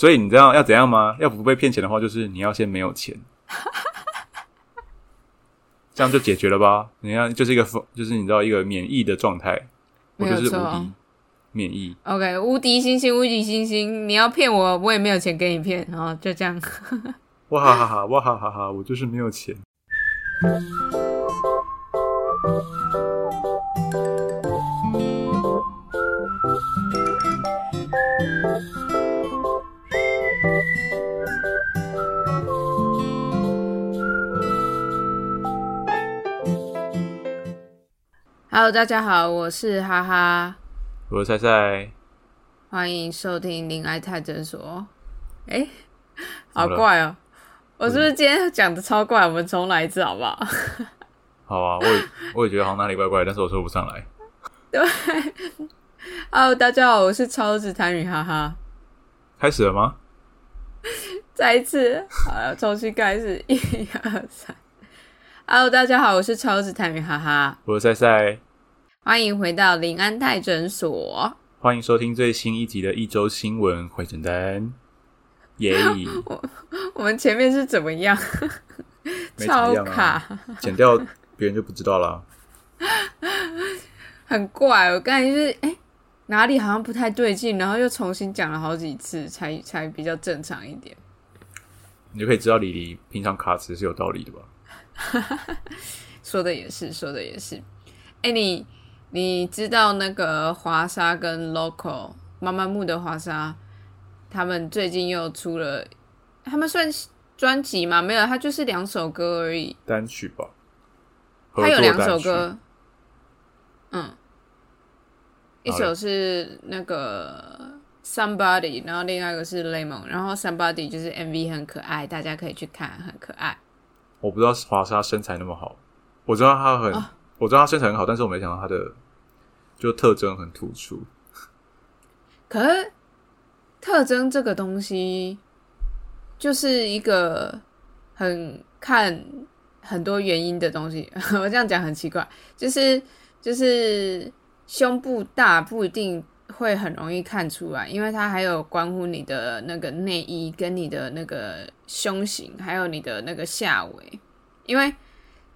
所以你知道要怎样吗？要不被骗钱的话，就是你要先没有钱，这样就解决了吧？你看，就是一个就是你知道一个免疫的状态，我就是无敌免疫。OK，无敌星星，无敌星星，你要骗我，我也没有钱给你骗，然后就这样。哇哈哈哈！哇哈哈哈！我就是没有钱。Hello，大家好，我是哈哈，我是赛赛，欢迎收听林爱泰诊所。哎，好怪哦！我是不是今天讲的超怪？我们重来一次好不好？好啊，我也 我也觉得好像哪里怪怪，但是我说不上来。对，Hello，大家好，我是超子谭宇哈哈。开始了吗？再一次，好了，重新开始，一二三。Hello，大家好，我是超子谭宇哈哈，我是赛赛。欢迎回到林安泰诊所，欢迎收听最新一集的一周新闻回诊单。耶！我我们前面是怎么样？超卡，剪掉别人就不知道了。很怪，我刚才就是哎，哪里好像不太对劲，然后又重新讲了好几次，才才比较正常一点。你就可以知道李黎平常卡词是有道理的吧？说的也是，说的也是。哎，你。你知道那个华沙跟 Local 妈妈木的华沙，他们最近又出了，他们算专辑吗？没有，他就是两首歌而已，单曲吧。他有两首歌，嗯，一首是那个 Somebody，然后另外一个是 Lemon，然后 Somebody 就是 MV 很可爱，大家可以去看，很可爱。我不知道华莎身材那么好，我知道她很。我知道她身材很好，但是我没想到她的就特征很突出。可是特征这个东西就是一个很看很多原因的东西。我这样讲很奇怪，就是就是胸部大不一定会很容易看出来，因为它还有关乎你的那个内衣跟你的那个胸型，还有你的那个下围，因为。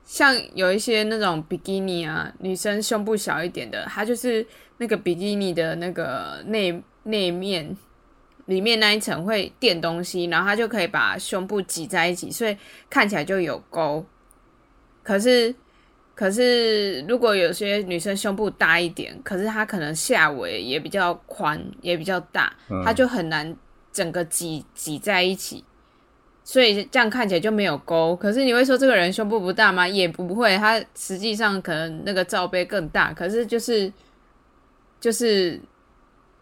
像有一些那种比基尼啊，女生胸部小一点的，它就是那个比基尼的那个内内面里面那一层会垫东西，然后它就可以把胸部挤在一起，所以看起来就有沟。可是可是如果有些女生胸部大一点，可是她可能下围也比较宽，也比较大，她就很难整个挤挤在一起。所以这样看起来就没有沟，可是你会说这个人胸部不大吗？也不会，他实际上可能那个罩杯更大，可是就是就是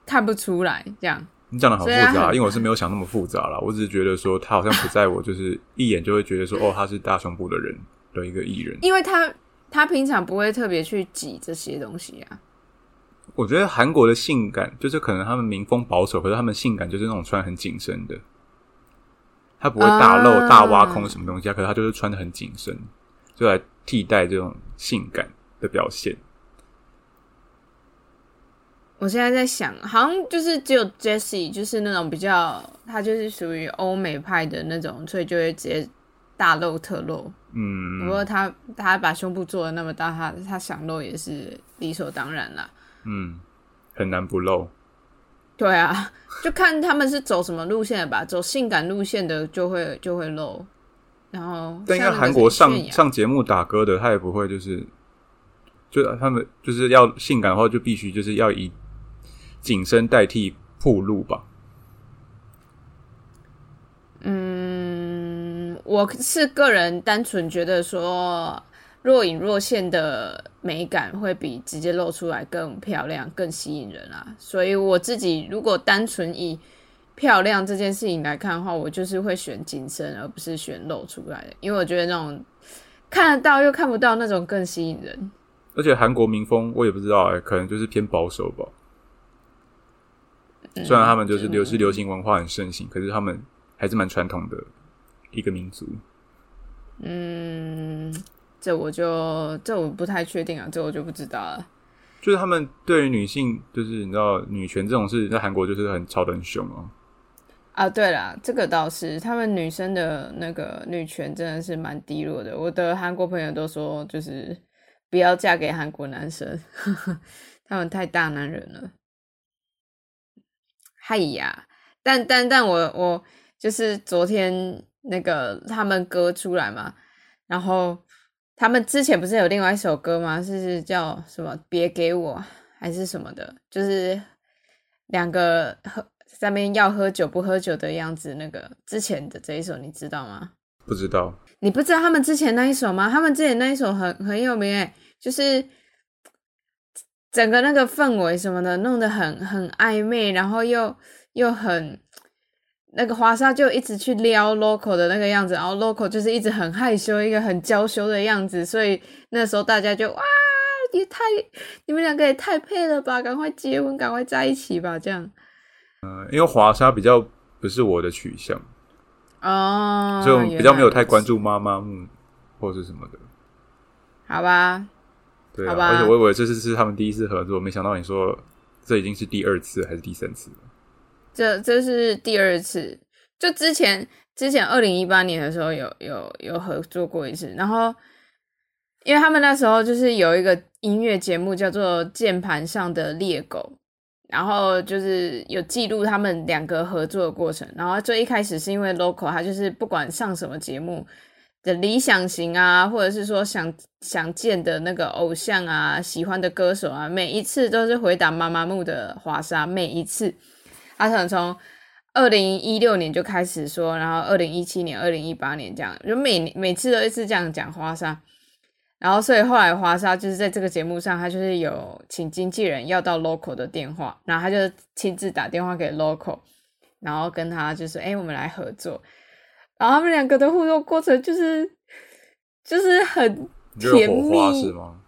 看不出来这样。你讲的好复杂，因为我是没有想那么复杂啦，我只是觉得说他好像不在我就是一眼就会觉得说哦他是大胸部的人的一个艺人，因为他他平常不会特别去挤这些东西啊。我觉得韩国的性感就是可能他们民风保守，可是他们性感就是那种穿很紧身的。他不会大露、大挖空什么东西啊，可是他就是穿的很紧身，就来替代这种性感的表现。我现在在想，好像就是只有 Jessie，就是那种比较，他就是属于欧美派的那种，所以就会直接大露特露。嗯，不过他他把胸部做的那么大，他他想露也是理所当然啦。嗯，很难不露。对啊，就看他们是走什么路线的吧。走性感路线的就会就会露，然后但应该韩国上上节目打歌的，他也不会就是，就他们就是要性感的话，就必须就是要以紧身代替铺路吧。嗯，我是个人单纯觉得说。若隐若现的美感会比直接露出来更漂亮、更吸引人啊！所以我自己如果单纯以漂亮这件事情来看的话，我就是会选紧身，而不是选露出来的，因为我觉得那种看得到又看不到那种更吸引人。而且韩国民风我也不知道哎，可能就是偏保守吧。虽然他们就是流是流行文化很盛行，可是他们还是蛮传统的一个民族。嗯。这我就这我不太确定啊，这我就不知道了。就是他们对于女性，就是你知道女权这种事，在韩国就是很吵得很凶哦。啊，对了，这个倒是，他们女生的那个女权真的是蛮低落的。我的韩国朋友都说，就是不要嫁给韩国男生，他们太大男人了。嗨呀，但但但我我就是昨天那个他们歌出来嘛，然后他们之前不是有另外一首歌吗？是叫什么？别给我还是什么的？就是两个喝在那边要喝酒不喝酒的样子。那个之前的这一首你知道吗？不知道，你不知道他们之前那一首吗？他们之前那一首很很有名诶，就是整个那个氛围什么的弄得很很暧昧，然后又又很那个华莎就一直去撩 local 的那个样子，然后 local 就是一直很害羞，一个很娇羞的样子，所以那时候大家就哇，也太你们两个也太配了吧，赶快结婚，赶快在一起吧，这样。嗯，因为华莎比较不是我的取向，哦，所以我比较没有太关注妈妈木或是什么的。好吧，对而且我以为这次是他们第一次合作，没想到你说这已经是第二次还是第三次了。这这是第二次，就之前之前二零一八年的时候有有有合作过一次，然后因为他们那时候就是有一个音乐节目叫做《键盘上的猎狗》，然后就是有记录他们两个合作的过程，然后最一开始是因为 local 他就是不管上什么节目的理想型啊，或者是说想想见的那个偶像啊，喜欢的歌手啊，每一次都是回答妈妈木的华莎，每一次。他可能从二零一六年就开始说，然后二零一七年、二零一八年这样，就每每次都一直这样讲华沙。然后，所以后来华莎就是在这个节目上，他就是有请经纪人要到 local 的电话，然后他就亲自打电话给 local，然后跟他就是：“哎、我们来合作。”然后他们两个的互动过程就是就是很甜蜜是吗？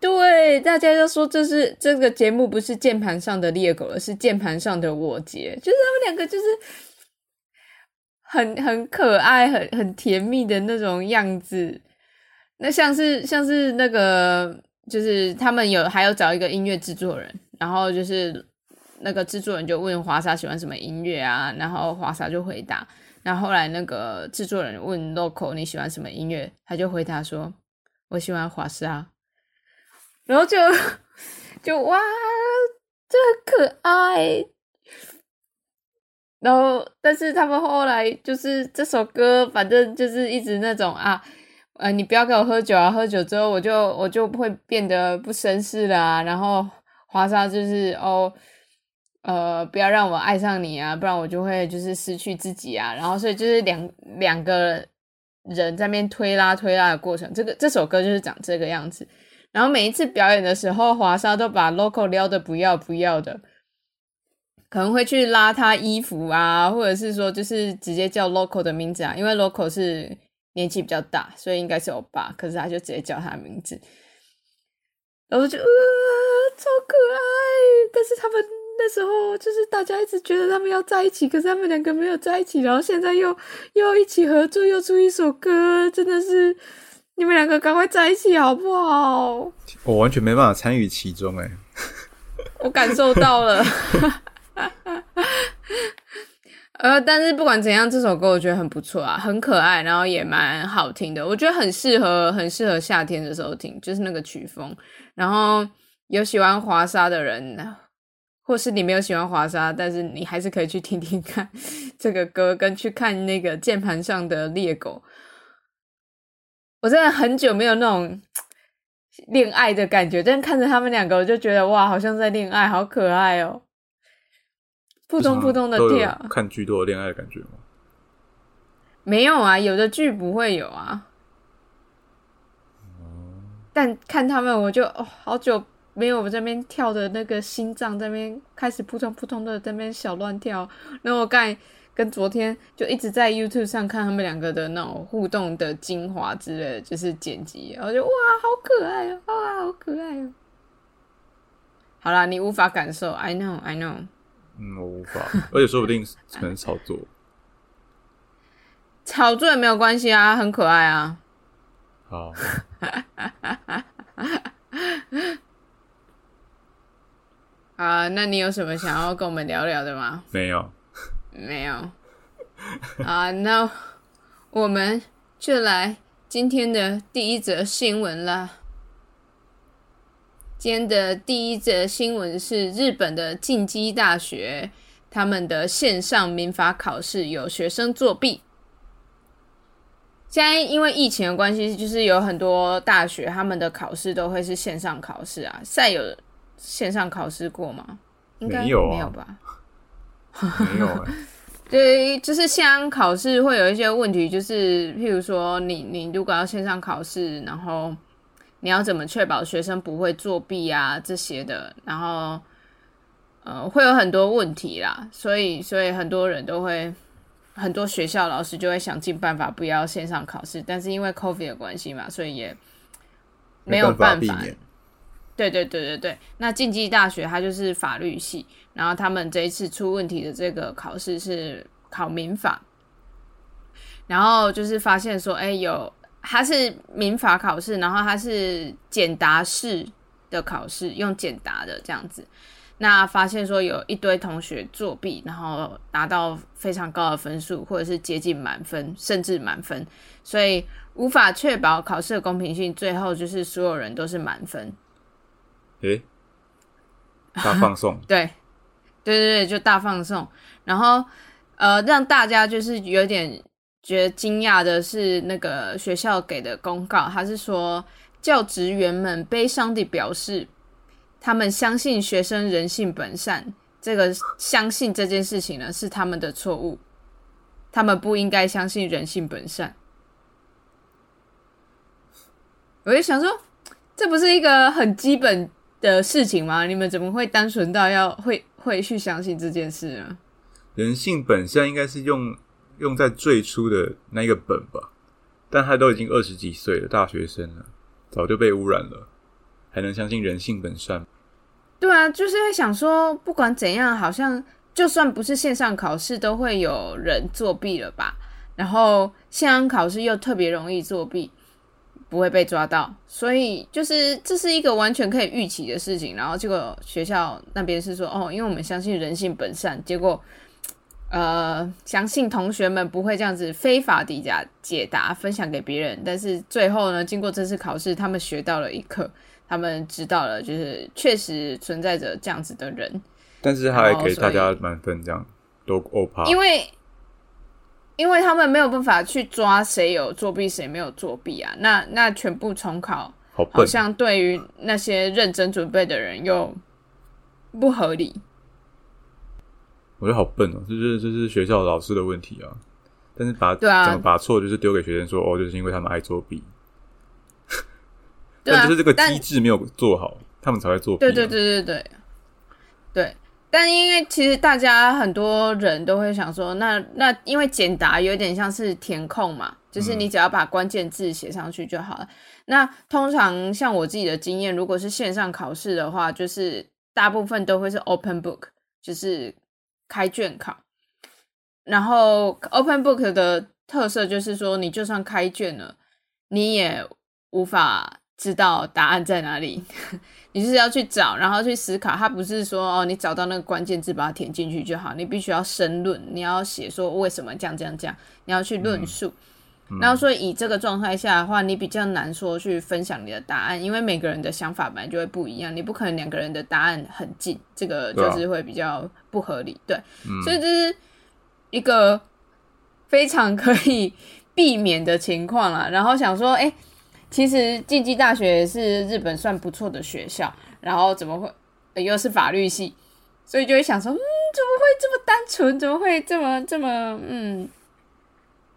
对，大家就说这是这个节目不是键盘上的猎狗，而是键盘上的我杰，就是他们两个就是很很可爱、很很甜蜜的那种样子。那像是像是那个，就是他们有还有找一个音乐制作人，然后就是那个制作人就问华莎喜欢什么音乐啊，然后华莎就回答，然后后来那个制作人问 local 你喜欢什么音乐，他就回答说我喜欢华莎。然后就 就哇，这可爱。然后，但是他们后来就是这首歌，反正就是一直那种啊，呃，你不要给我喝酒啊，喝酒之后我就我就会变得不绅士啦、然后华莎就是哦，呃，不要让我爱上你啊，不然我就会就是失去自己啊。然后，所以就是两两个人在那边推拉推拉的过程，这个这首歌就是长这个样子。然后每一次表演的时候，华莎都把 local 撩的不要不要的，可能会去拉他衣服啊，或者是说就是直接叫 local 的名字啊，因为 local 是年纪比较大，所以应该是欧巴，可是他就直接叫他名字，然后就呃超可爱，但是他们那时候就是大家一直觉得他们要在一起，可是他们两个没有在一起，然后现在又又一起合作，又出一首歌，真的是。你们两个赶快在一起好不好？我完全没办法参与其中、欸，哎，我感受到了。呃，但是不管怎样，这首歌我觉得很不错啊，很可爱，然后也蛮好听的。我觉得很适合，很适合夏天的时候听，就是那个曲风。然后有喜欢华沙的人，或是你没有喜欢华沙，但是你还是可以去听听看这个歌，跟去看那个键盘上的猎狗。我真的很久没有那种恋爱的感觉，但看着他们两个，我就觉得哇，好像在恋爱，好可爱哦，扑通扑通的跳。看剧都有恋爱的感觉吗？没有啊，有的剧不会有啊。但看他们，我就哦，好久没有我这边跳的那个心脏这边开始扑通扑通的在那边小乱跳。然后我刚才跟昨天就一直在 YouTube 上看他们两个的那种互动的精华之类的，就是剪辑，然后就哇，好可爱哦，哇，好可爱哦。好啦，你无法感受，I know，I know。嗯，我无法，而且说不定可能炒作。炒作也没有关系啊，很可爱啊。好，啊，那你有什么想要跟我们聊聊的吗？没有，没有 啊，那我们就来今天的第一则新闻啦。今天的第一则新闻是日本的进击大学，他们的线上民法考试有学生作弊。现在因为疫情的关系，就是有很多大学他们的考试都会是线上考试啊。赛有线上考试过吗？应该没有吧？没有哎、对，就是线上考试会有一些问题，就是譬如说你你如果要线上考试，然后你要怎么确保学生不会作弊啊这些的，然后呃会有很多问题啦，所以所以很多人都会。很多学校老师就会想尽办法不要线上考试，但是因为 COVID 的关系嘛，所以也没有办办法。对对对对对，那竞技大学它就是法律系，然后他们这一次出问题的这个考试是考民法，然后就是发现说，哎，有它是民法考试，然后它是简答式的考试，用简答的这样子。那发现说有一堆同学作弊，然后达到非常高的分数，或者是接近满分，甚至满分，所以无法确保考试的公平性。最后就是所有人都是满分。诶、大放送 对，对对对，就大放送。然后呃，让大家就是有点觉得惊讶的是，那个学校给的公告，他是说教职员们悲伤地表示，他们相信学生人性本善。这个相信这件事情呢是他们的错误，他们不应该相信人性本善。我就想说，这不是一个很基本的事情吗？你们怎么会单纯到要会会去相信这件事呢？人性本善应该是用用在最初的那个本吧，但他都已经二十几岁了，大学生了，早就被污染了，还能相信人性本善？对啊，就是会想说，不管怎样，好像就算不是线上考试，都会有人作弊了吧？然后线上考试又特别容易作弊，不会被抓到，所以就是这是一个完全可以预期的事情。然后结果学校那边是说，哦，因为我们相信人性本善，结果呃，相信同学们不会这样子非法地假解答分享给别人。但是最后呢，经过这次考试，他们学到了一课。他们知道了，就是确实存在着这样子的人，但是他还给大家满分，这样都欧趴。因为因为他们没有办法去抓谁有作弊，谁没有作弊啊。那那全部重考，好，好像对于那些认真准备的人又不合理。我觉得好笨哦，这是这是学校老师的问题啊。但是把对啊怎么把错就是丢给学生说哦，就是因为他们爱作弊，对啊但就是这个机制没有做好，他们才会作弊、啊。对对对对对对。但因为其实大家很多人都会想说，那那因为简答有点像是填空嘛，就是你只要把关键字写上去就好了。那通常像我自己的经验，如果是线上考试的话，就是大部分都会是 open book，就是开卷考。然后 open book 的特色就是说，你就算开卷了，你也无法知道答案在哪里。你就是要去找，然后去思考。它不是说哦，你找到那个关键字把它填进去就好，你必须要申论，你要写说为什么这样这样这样，你要去论述。然后说以这个状态下的话，你比较难说去分享你的答案，因为每个人的想法本来就会不一样，你不可能两个人的答案很近，这个就是会比较不合理。对，所以这是一个非常可以避免的情况了。然后想说，哎、其实竞技大学是日本算不错的学校，然后怎么会、呃又是法律系，所以就会想说，嗯，怎么会这么单纯？怎么会这么这么嗯，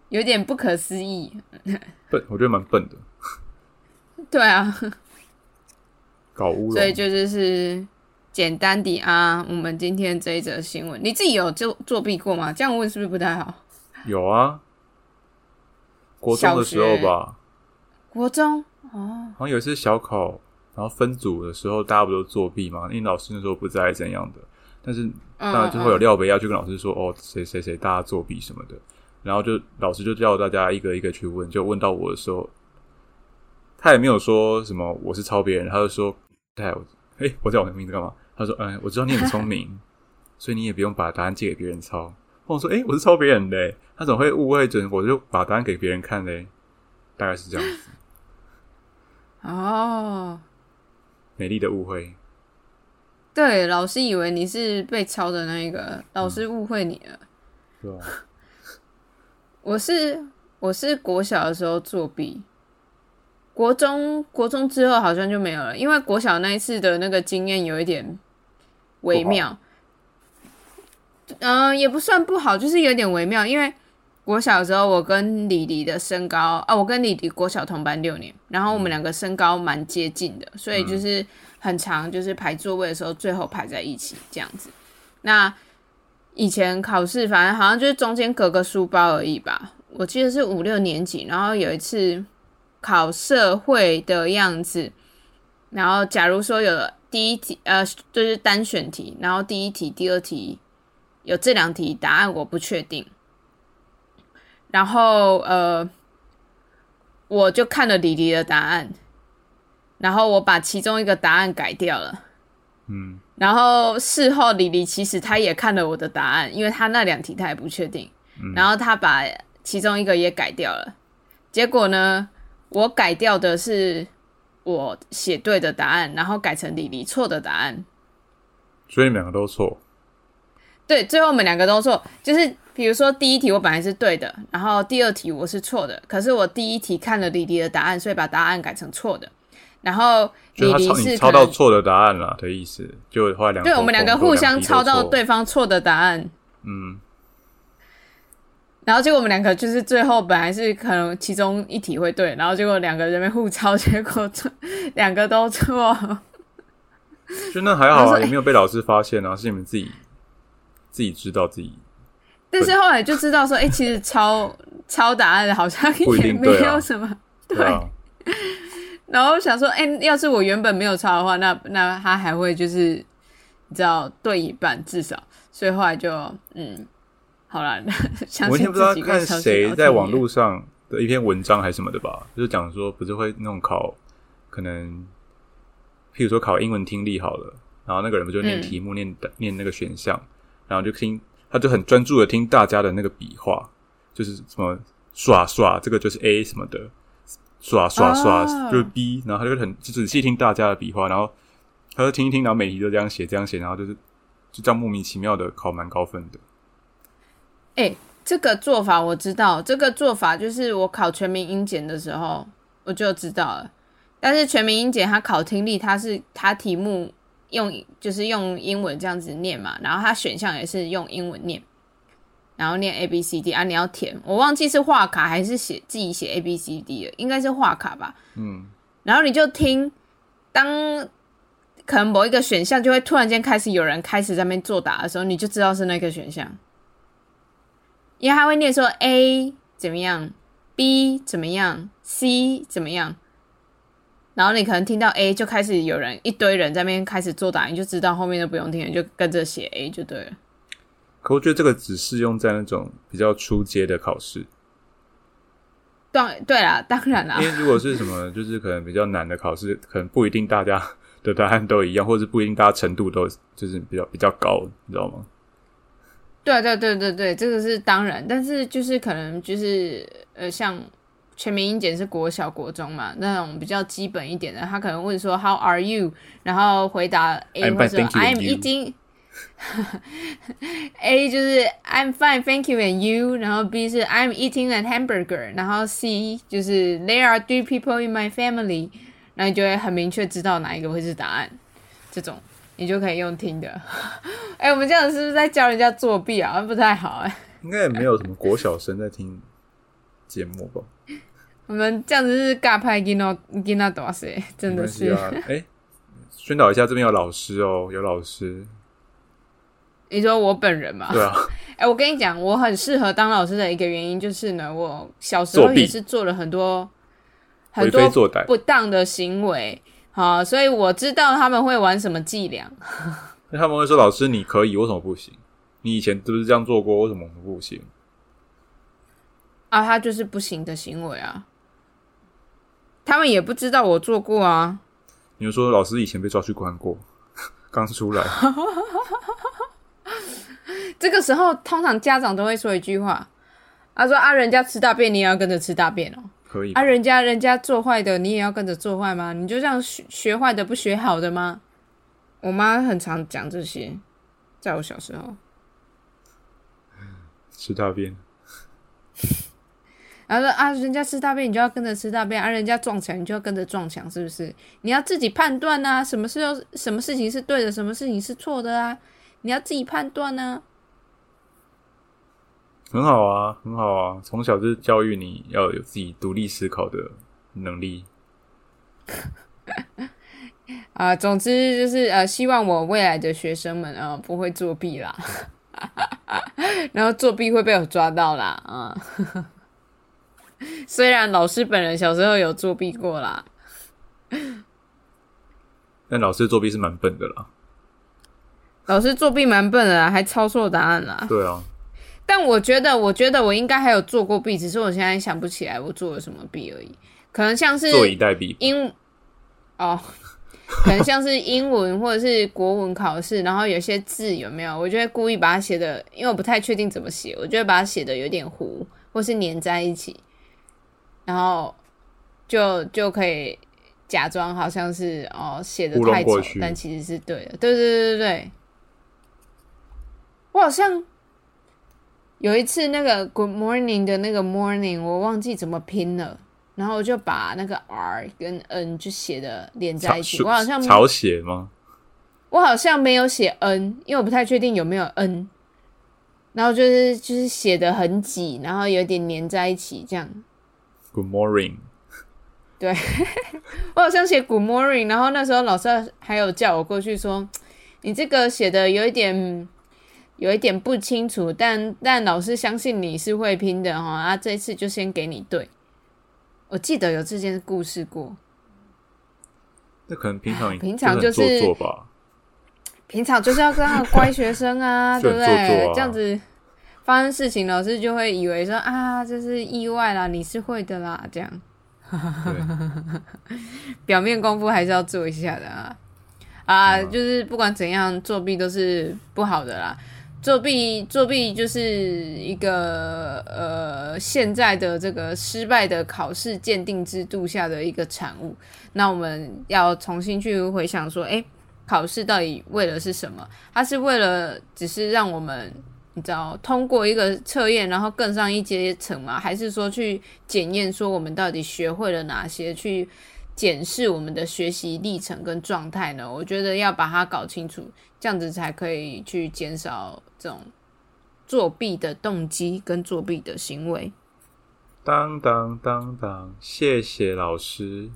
有点不可思议？笨，我觉得蛮笨的，对啊，搞乌龙。所以就就是简单的啊，我们今天这一则新闻，你自己有作作弊过吗？这样问是不是不太好？有啊，国中的时候吧，国中哦，好像有一次小考，然后分组的时候，大家不都作弊吗？因为老师那时候不在怎样的，但是当然就会有廖北要去跟老师说，哦，谁谁谁大家作弊什么的，然后就老师就叫大家一个一个去问，就问到我的时候，他也没有说什么我是抄别人，他就说，哎，我哎，我叫我的名字干嘛？他说，嗯，我知道你很聪明，所以你也不用把答案借给别人抄。我说：“诶、我是抄别人的、欸，他怎么会误会准？我就把答案给别人看嘞。”大概是这样子，哦，美丽的误会。对，老师以为你是被抄的那一个，老师误会你了。对吧？我是我是国小的时候作弊，国中国中之后好像就没有了，因为国小那一次的那个经验有一点微妙，嗯、也不算不好，就是有点微妙，因为国小的时候我跟李黎的身高啊，我跟李黎国小同班六年，然后我们两个身高蛮接近的，所以就是很长，就是排座位的时候最后排在一起这样子。那以前考试，反正好像就是中间隔个书包而已吧。我记得是五六年级，然后有一次考社会的样子，然后假如说有第一题，呃，就是单选题，然后第一题、第二题有这两题答案我不确定，然后呃，我就看了李黎的答案，然后我把其中一个答案改掉了。嗯，然后事后李黎其实他也看了我的答案，因为他那两题他也不确定，然后他把其中一个也改掉了。结果呢，我改掉的是我写对的答案，然后改成李黎错的答案。所以你们两个都错。对，最后我们两个都错，就是比如说第一题我本来是对的，然后第二题我是错的，可是我第一题看了李黎的答案，所以把答案改成错的。然后李黎是抄到错的答案了的意思，就后来两对我们两个互相抄到，对方错的答案，嗯，然后结果我们两个就是最后本来是可能其中一题会对，然后结果两个人被互抄，结果错两个都错。就那还好啊，也没有被老师发现啊，是你们自己自己知道自己但是后来就知道说，哎、其实抄抄答案好像也没有什么。对啊，然后想说，哎、要是我原本没有抄的话，那那他还会就是你知道对一半至少，所以后来就嗯，好了，相信我那天不知道看谁在网络上的一篇文章还是什么的吧，就是讲说不是会那种考，可能譬如说考英文听力好了，然后那个人不就念嗯题目、念念那个选项，然后就听他就很专注的听大家的那个笔画，就是什么刷刷这个就是 A 什么的，刷刷刷哦就是 B，然后他就很就仔细听大家的笔画，然后他就听一听，然后每题都这样写这样写，然后就是就这样莫名其妙的考蛮高分的。哎、这个做法我知道，这个做法就是我考全民英检的时候我就知道了。但是全民英检它考听力，它是它题目用就是用英文这样子念嘛，然后它选项也是用英文念，然后念 A B C D 啊，你要填，我忘记是画卡还是写自己写 A B C D 了，应该是画卡吧。嗯，然后你就听，当可能某一个选项就会突然间开始有人开始在那边作答的时候，你就知道是那个选项，因为他会念说 A 怎么样，B 怎么样，C 怎么样，然后你可能听到 A 就开始有人一堆人在那边开始做答，你就知道后面都不用听了，就跟着写 A 就对了。可我觉得这个只适用在那种比较初阶的考试，当对啦，当然啦因，为如果是什么就是可能比较难的考试，可能不一定大家 的答案都一样，或者不一定大家程度都就是比较比较高，你知道吗？对对对对对，这个是当然，但是就是可能就是呃，像全民英检是国小国中嘛，那种比较基本一点的，他可能问说 How are you？然后回答 A 或者 I'm eating。A 就是 I'm fine, thank you and you。然后 B 是 I'm eating a hamburger。然后 C 就是 There are two people in my family。那你就会很明确知道哪一个会是答案。这种你就可以用听的。哎，我们这样是不是在教人家作弊啊？不太好哎。应该也没有什么国小生在听节目吧。我们这样子是尬拍给那给那多谁？真的是。啊。哎、宣导一下，这边有老师哦，有老师，你说我本人嘛？对啊，哎、我跟你讲，我很适合当老师的一个原因就是呢，我小时候也是做了很多很多。不当的行为，好，所以我知道他们会玩什么伎俩。那他们会说：“老师，你可以，为什么不行？你以前是不是这样做过？为什么不行啊，他就是不行的行为啊。他们也不知道我做过啊。？”你就说老师以前被抓去关过，刚出来，这个时候，通常家长都会说一句话，他说：“啊，人家吃大便，你也要跟着吃大便哦。可以啊，人家人家做坏的，你也要跟着做坏吗？你就这样学学坏的，不学好的吗？”我妈很常讲这些，在我小时候。吃大便，然后说啊，人家吃大便，你就要跟着吃大便；啊、人家撞墙，你就要跟着撞墙，是不是？你要自己判断啊，什么事要什么事情是对的，什么事情是错的啊？你要自己判断呢、很好啊，很好啊，从小就是教育你要有自己独立思考的能力。啊。总之就是呃，希望我未来的学生们啊、呃不会作弊啦，然后作弊会被我抓到啦啊。虽然老师本人小时候有作弊过啦，但老师作弊是蛮笨的啦。老师作弊蛮笨的啦，还抄错答案啦。对啊，但我觉得，我觉得我应该还有做过弊，只是我现在想不起来我做了什么弊而已。可能像是坐以待毙。英哦，可能像是英文或者是国文考试，然后有些字有没有，我就会故意把它写的，因为我不太确定怎么写，我就会把它写的有点糊，或是粘在一起，然后就就可以假装好像是哦写的太丑，但其实是对的。对对对对对，我好像。有一次，那个 Good morning 的那个 morning，我忘记怎么拼了，然后我就把那个 R 跟 N 就写的连在一起。我好像草写吗？我好像没有写 N，因为我不太确定有没有 N。然后就是就是写的很挤，然后有点粘在一起这样。Good morning，对，我好像写 Good morning，然后那时候老师还有叫我过去说，你这个写的有一点有一点不清楚，但但老师相信你是会拼的哈，啊，这一次就先给你对。我记得有这件故事过，那可能平常平常就就是做吧。平常就是要跟他乖学生啊，就对不对？这样子发生事情，老师就会以为说啊，这是意外啦，你是会的啦，这样。对，表面功夫还是要做一下的啊啊！嗯就是不管怎样，作弊都是不好的啦。作弊，作弊就是一个呃现在的这个失败的考试鉴定制度下的一个产物。那我们要重新去回想说，诶，考试到底为了是什么？它是为了只是让我们你知道通过一个测验，然后更上一阶层吗？还是说去检验说我们到底学会了哪些，去检视我们的学习历程跟状态呢？我觉得要把它搞清楚，这样子才可以去减少这种作弊的动机跟作弊的行为。当当当当，谢谢老师。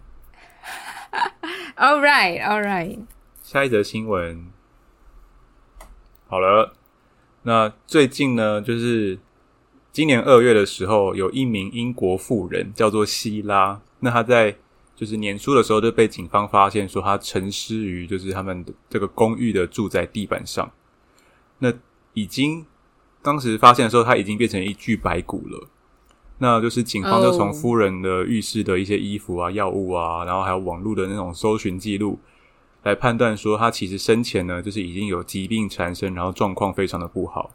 All right, all right。下一则新闻，好了，那最近呢，就是今年二月的时候，有一名英国妇人叫做希拉，那她在就是年初的时候就被警方发现说她沉尸于就是他们的这个公寓的住宅地板上，那已经当时发现的时候，她已经变成一具白骨了。那就是警方就从哦夫人的浴室的一些衣服啊、药物啊，然后还有网络的那种搜寻记录，来判断说他其实生前呢，就是已经有疾病缠身，然后状况非常的不好，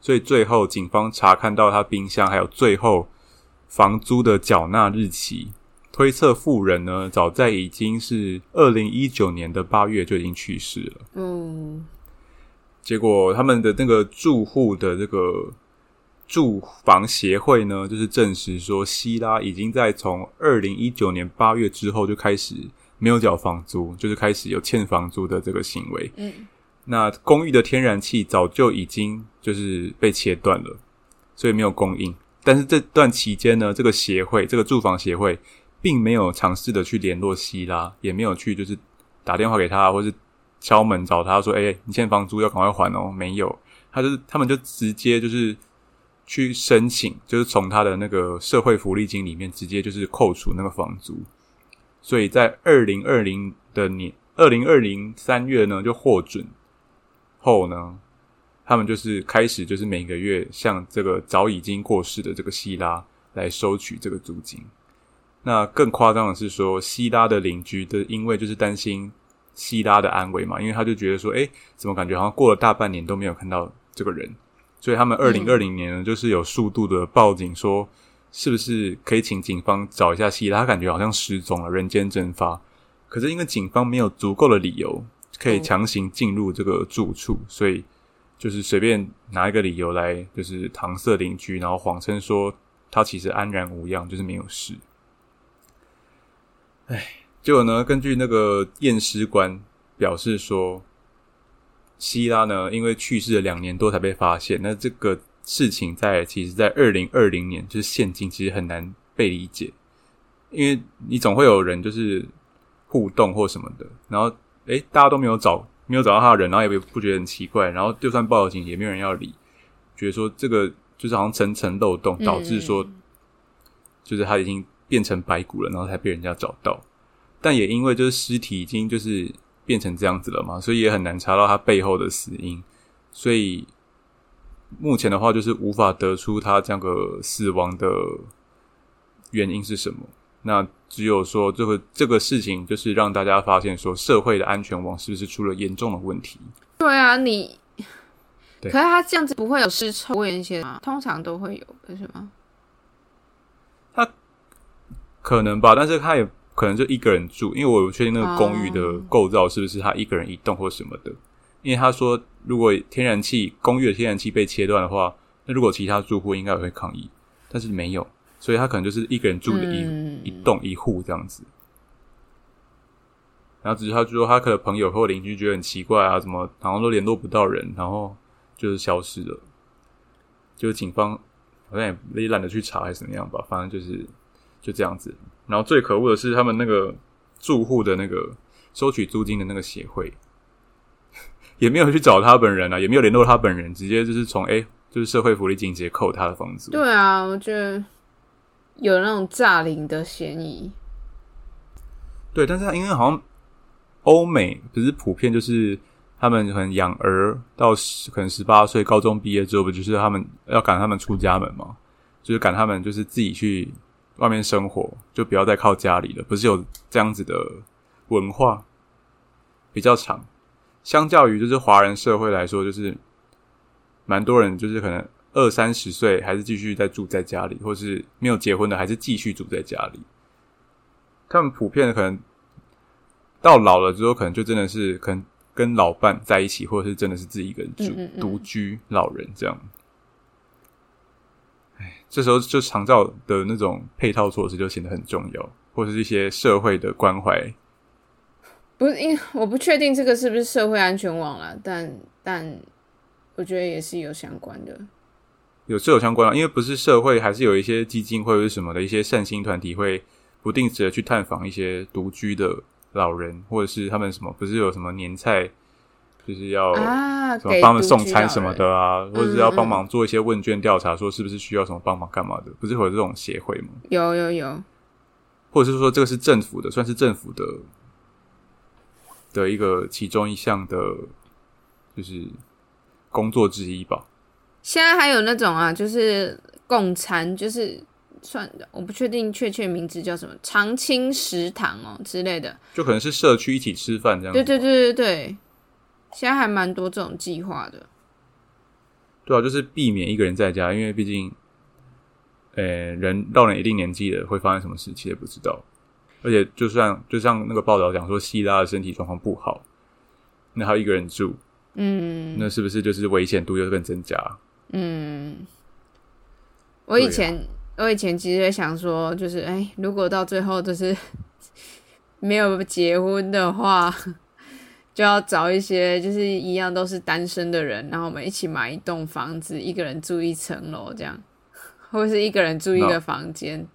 所以最后警方查看到他冰箱还有最后房租的缴纳日期，推测富人呢早在已经是二零一九年的八月就已经去世了。嗯，结果他们的那个住户的这个住房协会呢，就是证实说，希拉已经在从二零一九年八月之后就开始没有缴房租，就是开始有欠房租的这个行为。嗯，那公寓的天然气早就已经就是被切断了，所以没有供应。但是这段期间呢，这个协会，这个住房协会，并没有尝试的去联络希拉，也没有去就是打电话给他，或是敲门找他说：“哎、你欠房租要赶快还哦。”没有，他就是他们就直接就是去申请，就是从他的那个社会福利金里面直接就是扣除那个房租。所以在二零二零的年，二零二零三月呢就获准后呢，他们就是开始就是每个月向这个早已经过世的这个希拉来收取这个租金。那更夸张的是说，希拉的邻居的因为就是担心希拉的安危嘛，因为他就觉得说，诶，怎么感觉好像过了大半年都没有看到这个人，所以他们二零二零年呢，就是有速度的报警说，是不是可以请警方找一下希拉？他感觉好像失踪了，人间蒸发。可是因为警方没有足够的理由可以强行进入这个住处，所以就是随便拿一个理由来，就是搪塞邻居，然后谎称说他其实安然无恙，就是没有事。哎，结果呢，根据那个验尸官表示说。希拉呢，因为去世了两年多才被发现。那这个事情在其实，在二零二零年，就是现今其实很难被理解，因为你总会有人就是互动或什么的，然后诶，大家都没有找，没有找到他的人，然后也不觉得很奇怪，然后就算报了警，也没有人要理，觉得说这个就是好像层层漏洞，导致说就是他已经变成白骨了，然后才被人家找到。但也因为就是尸体已经就是。变成这样子了嘛，所以也很难查到他背后的死因，所以目前的话就是无法得出他这样个死亡的原因是什么。那只有说这个这个事情，就是让大家发现说社会的安全网是不是出了严重的问题？对啊，你，可是他这样子不会有尸臭味那些吗？通常都会有，是吗？他可能吧，但是他也。可能就一个人住，因为我不确定那个公寓的构造是不是他一个人一栋或什么的。因为他说，如果天然气公寓的天然气被切断的话，那如果其他住户应该也会抗议，但是没有，所以他可能就是一个人住的一一栋一户这样子。然后只是他就说，他可能朋友或邻居觉得很奇怪啊，怎么好像都联络不到人，然后就是消失了。就是警方好像也也懒得去查还是怎么样吧，反正就是就这样子。然后最可恶的是，他们那个住户的那个收取租金的那个协会，也没有去找他本人啊，也没有联络他本人，直接就是从哎，就是社会福利金直接扣他的房租。对啊，我觉得有那种诈领的嫌疑。对，但是因为好像欧美不是普遍，就是他们可能养儿到可能十八岁高中毕业之后，不就是他们要赶他们出家门嘛？就是赶他们就是自己去。外面生活就不要再靠家里了，不是有这样子的文化比较长。相较于就是华人社会来说，就是蛮多人就是可能二三十岁还是继续在住在家里，或是没有结婚的还是继续住在家里。他们普遍的可能到老了之后，可能就真的是可能跟老伴在一起，或者是真的是自己一个人住独居老人这样。这时候就长照的那种配套措施就显得很重要，或者是一些社会的关怀。不是，因我不确定这个是不是社会安全网了，但但我觉得也是有相关的。有是有相关啊，因为不是社会，还是有一些基金或者是什么的一些善心团体会不定时的去探访一些独居的老人，或者是他们什么不是有什么年菜。就是要什么帮他们送餐什么的啊，或者是要帮忙做一些问卷调查，说是不是需要什么帮忙干嘛的？不是会有这种协会吗？有有有，或者是说这个是政府的，算是政府的的一个其中一项的，就是工作之一吧。现在还有那种啊，就是共餐，就是算的，我不确定确切名字叫什么，长青食堂哦之类的，就可能是社区一起吃饭这样。对对对对对。现在还蛮多这种计划的，对啊，就是避免一个人在家，因为毕竟，呃，人到了一定年纪了，会发生什么事，其实也不知道。而且，就算就像那个报道讲说，希拉的身体状况不好，那他一个人住，嗯，那是不是就是危险度又更增加？嗯，我以前我以前其实也想说，就是哎，如果到最后就是 没有结婚的话。就要找一些就是一样都是单身的人，然后我们一起买一栋房子，一个人住一层楼这样，或者是一个人住一个房间，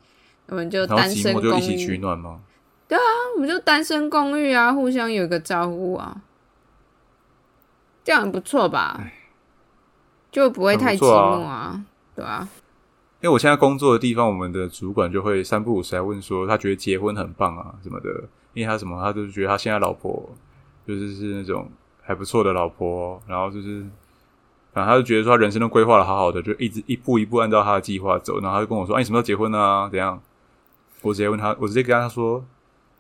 我们就单身公寓取暖吗？对啊，我们就单身公寓啊，互相有个招呼啊，这样很不错吧？就不会太寂寞啊，对啊。因为我现在工作的地方，我们的主管就会三不五时来问说，他觉得结婚很棒啊什么的，因为他什么，他就是觉得他现在老婆。就是是那种还不错的老婆，然后就是，反正他就觉得说他人生都规划的好好的，就一直一步一步按照他的计划走，然后他就跟我说：“哎，你什么时候结婚啊？怎样？”我直接问他，我直接跟他说：“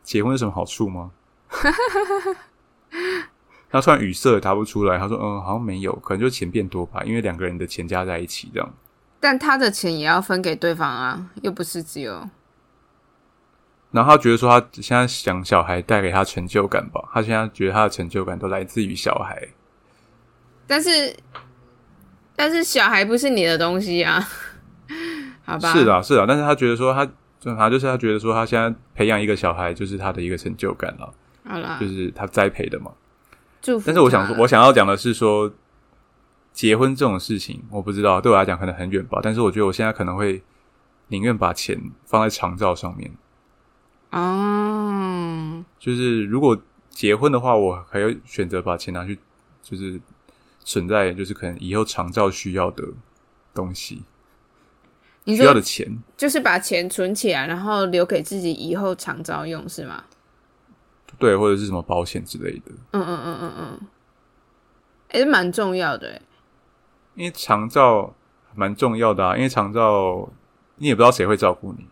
结婚有什么好处吗？” 他突然语塞答不出来，他说：“嗯，好像没有，可能就钱变多吧，因为两个人的钱加在一起这样。”但他的钱也要分给对方啊，又不是只有。然后他觉得说，他现在想小孩带给他成就感吧，他现在觉得他的成就感都来自于小孩。但是，但是小孩不是你的东西啊，好吧？是啊，是啊，但是他觉得说，他正他就是他觉得说，他现在培养一个小孩就是他的一个成就感了。好了，就是他栽培的嘛。祝福。但是我想说，我想要讲的是说，结婚这种事情，我不知道对我来讲可能很远吧。但是我觉得我现在可能会宁愿把钱放在长照上面。哦，就是如果结婚的话，我还要选择把钱拿去，就是存在，就是可能以后长照需要的东西，需要的钱，就是把钱存起来，然后留给自己以后长照用，是吗？对，或者是什么保险之类的。嗯嗯嗯嗯嗯，哎，蛮重要的，因为长照蛮重要的啊，因为长照你也不知道谁会照顾你。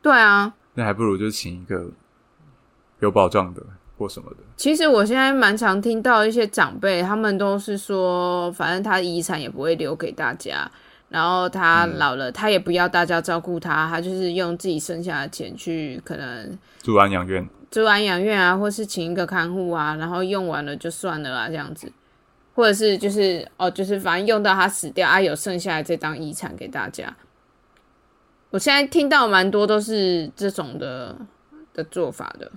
对啊。那还不如就请一个有保障的或什么的。其实我现在蛮常听到一些长辈，他们都是说，反正他遗产也不会留给大家，然后他老了，他也不要大家照顾他，他就是用自己剩下的钱去可能住安养院、住安养院啊，或是请一个看护啊，然后用完了就算了啊，这样子，或者是就是哦，就是反正用到他死掉啊，有剩下的再当遗产给大家。我现在听到蛮多都是这种的的做法的，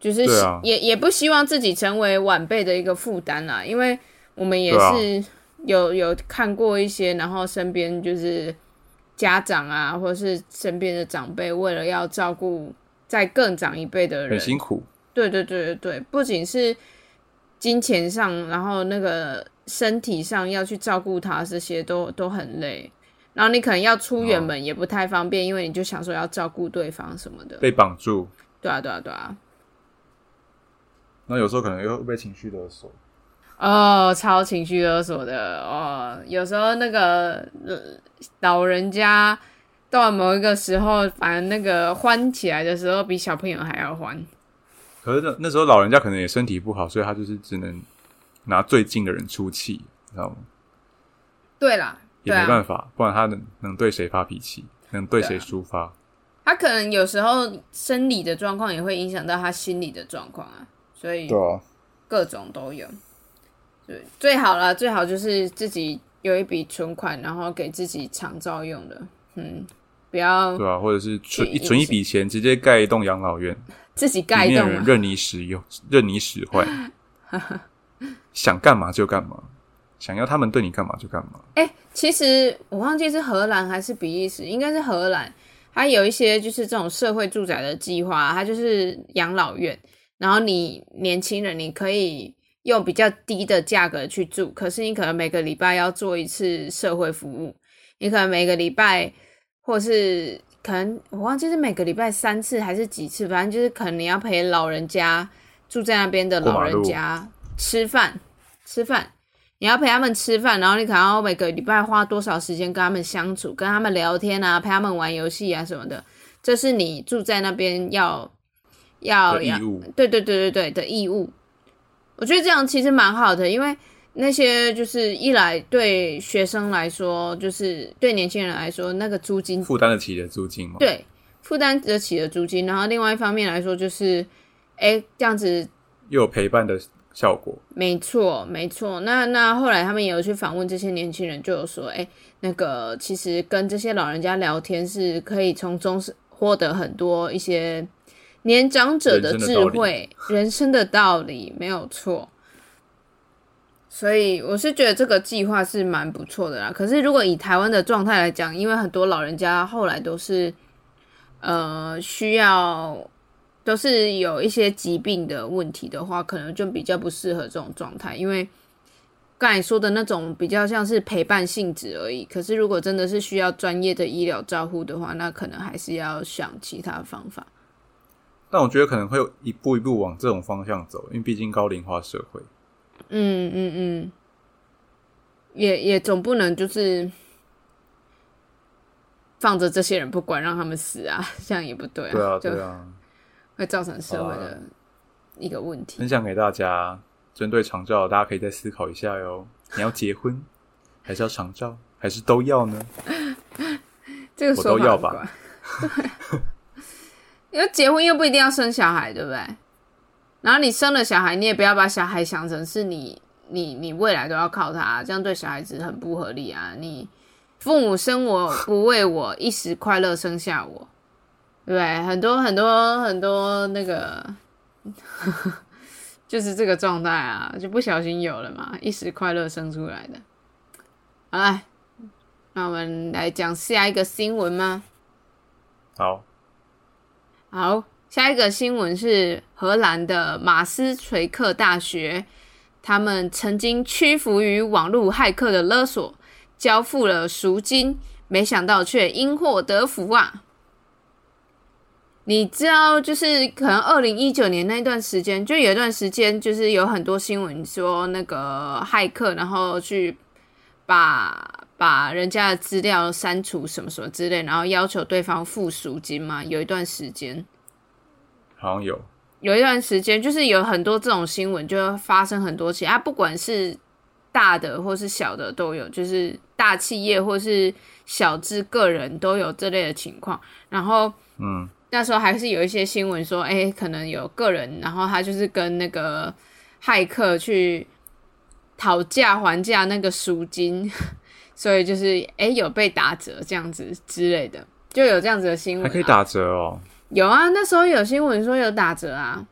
就是也也不希望自己成为晚辈的一个负担啊，因为我们也是有有看过一些，然后身边就是家长啊，或者是身边的长辈，为了要照顾在更长一辈的人，很辛苦。对对对对对，不仅是金钱上，然后那个身体上要去照顾他，这些都都很累。然后你可能要出远门也不太方便，因为你就想说要照顾对方什么的，被绑住。对啊，对啊，对啊。那有时候可能又被情绪勒索。哦，超情绪勒索的哦。有时候那个老人家到某一个时候，反正那个欢起来的时候，比小朋友还要欢。可是那那时候老人家可能也身体不好，所以他就是只能拿最近的人出气，知道吗？对啦。也没办法，不然他能能对谁发脾气，能对谁抒发？他可能有时候生理的状况也会影响到他心理的状况啊，所以对啊，各种都有。对，最好了，最好就是自己有一笔存款，然后给自己长照用的，嗯，不要对啊，或者是存存一笔钱，直接盖一栋养老院，自己盖一栋，任你使用，任你使坏，想干嘛就干嘛。想要他们对你干嘛就干嘛。哎，其实我忘记是荷兰还是比利时，应该是荷兰。它有一些就是这种社会住宅的计划，它就是养老院。然后你年轻人，你可以用比较低的价格去住，可是你可能每个礼拜要做一次社会服务。你可能每个礼拜，或是可能我忘记是每个礼拜三次还是几次，反正就是可能你要陪老人家住在那边的老人家吃饭，吃饭。你要陪他们吃饭，然后你可能要每个礼拜花多少时间跟他们相处，跟他们聊天啊，陪他们玩游戏啊什么的，这是你住在那边要要义务。对对对对对的义务。我觉得这样其实蛮好的，因为那些就是一来对学生来说，就是对年轻人来说，那个租金负担得起的租金吗？对，负担得起的租金。然后另外一方面来说，就是哎这样子又有陪伴的。效果没错，没错。那那后来他们也有去访问这些年轻人，就有说，哎，那个其实跟这些老人家聊天是可以从中是获得很多一些年长者的智慧、人生的道理，没有错。所以我是觉得这个计划是蛮不错的啦。可是如果以台湾的状态来讲，因为很多老人家后来都是呃需要。都是有一些疾病的问题的话，可能就比较不适合这种状态，因为刚才说的那种比较像是陪伴性质而已。可是如果真的是需要专业的医疗照护的话，那可能还是要想其他方法。但我觉得可能会一步一步往这种方向走，因为毕竟高龄化社会。嗯嗯嗯，也也总不能就是放着这些人不管，让他们死啊，这样也不对啊。对啊，对啊。会造成社会的一个问题。分享给大家，针对长照，大家可以再思考一下哟。你要结婚，还是要长照，还是都要呢？这个我都要吧。对，因为结婚又不一定要生小孩，对不对？然后你生了小孩，你也不要把小孩想成是你你你未来都要靠他，这样对小孩子很不合理啊！你父母生我不为我一时快乐生下我，对不对？很多很多很多那个，就是这个状态啊，就不小心有了嘛，一时快乐生出来的。好了，那我们来讲下一个新闻吗？好，好，下一个新闻是荷兰的马斯垂克大学，他们曾经屈服于网络骇客的勒索，交付了赎金，没想到却因祸得福啊！你知道，就是可能二零一九年那段时间，就有一段时间，就是有很多新闻说那个骇客，然后去把把人家的资料删除什么什么之类，然后要求对方付赎金嘛。有一段时间，好像有，有一段时间，就是有很多这种新闻，就发生很多起啊，不管是大的或是小的都有，就是大企业或是小至个人都有这类的情况。然后嗯，那时候还是有一些新闻说，哎、可能有个人，然后他就是跟那个骇客去讨价还价那个赎金，所以就是哎、有被打折这样子之类的，就有这样子的新闻、啊，还可以打折哦。有啊，那时候有新闻说有打折啊，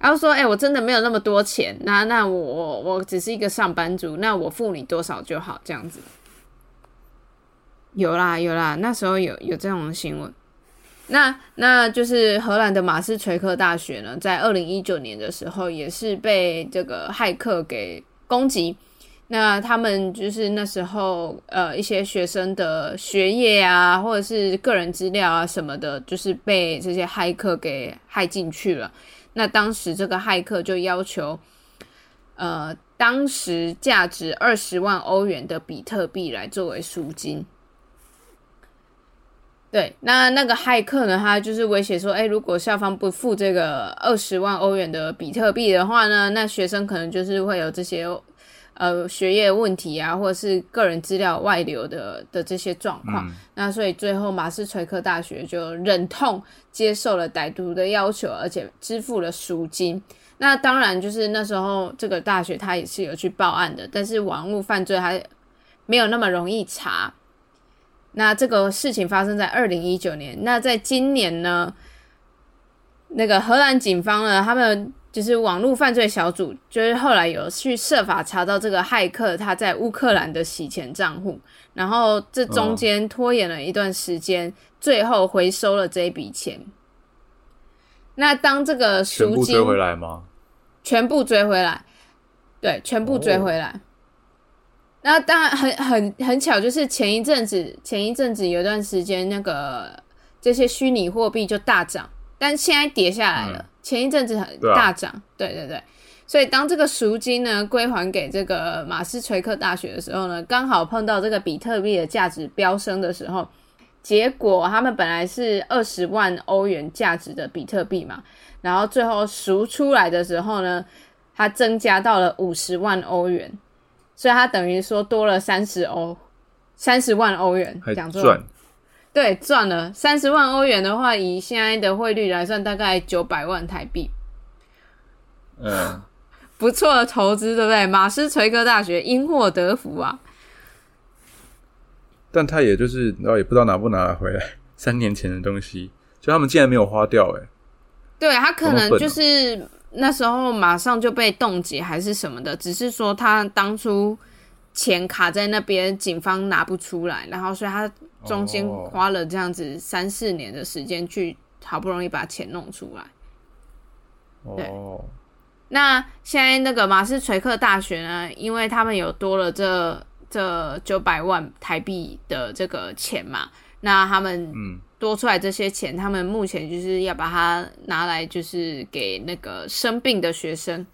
然后说，哎、我真的没有那么多钱，那那我我我只是一个上班族，那我付你多少就好，这样子。有啦有啦，那时候有有这种新闻。那那就是荷兰的马斯垂克大学呢，在二零一九年的时候，也是被这个骇客给攻击。那他们就是那时候呃一些学生的学业啊，或者是个人资料啊什么的，就是被这些骇客给害进去了。那当时这个骇客就要求，呃，当时价值二十万欧元的比特币来作为赎金。对，那那个骇客呢，他就是威胁说，哎，如果校方不付这个二十万欧元的比特币的话呢，那学生可能就是会有这些呃学业问题啊，或者是个人资料外流的的这些状况。嗯，那所以最后马斯垂克大学就忍痛接受了歹徒的要求，而且支付了赎金。那当然就是那时候这个大学他也是有去报案的，但是网络犯罪还没有那么容易查。那这个事情发生在二零一九年，那在今年呢，那个荷兰警方呢，他们就是网络犯罪小组，就是后来有去设法查到这个骇客他在乌克兰的洗钱账户，然后这中间拖延了一段时间，最后回收了这一笔钱。那当这个赎金全部追回来吗？全部追回来，对，全部追回来。那当然很很很巧，就是前一阵子，前一阵子有段时间，那个这些虚拟货币就大涨，但现在跌下来了。嗯前一阵子大涨，对对对。所以当这个赎金呢归还给这个马斯垂克大学的时候呢，刚好碰到这个比特币的价值飙升的时候，结果他们本来是二十万欧元价值的比特币嘛，然后最后赎出来的时候呢，它增加到了五十万欧元，所以它等于说多了三十欧，三十万欧元，还讲错赚。了，对，赚了三十万欧元的话，以现在的汇率来算，大概九百万台币，嗯，不错的投资，对不对？马斯垂克大学因祸得福啊！但他也就是然后也不知道拿不拿得回来，三年前的东西，就他们竟然没有花掉、欸，对他可能就是那时候马上就被冻结还是什么的，只是说他当初钱卡在那边，警方拿不出来，然后所以他中间哦。花了这样子三四年的时间去好不容易把钱弄出来。对。哦，那现在那个马斯垂克大学呢，因为他们有多了这这九百万台币的这个钱嘛，那他们嗯，多出来这些钱，他们目前就是要把它拿来，就是给那个生病的学生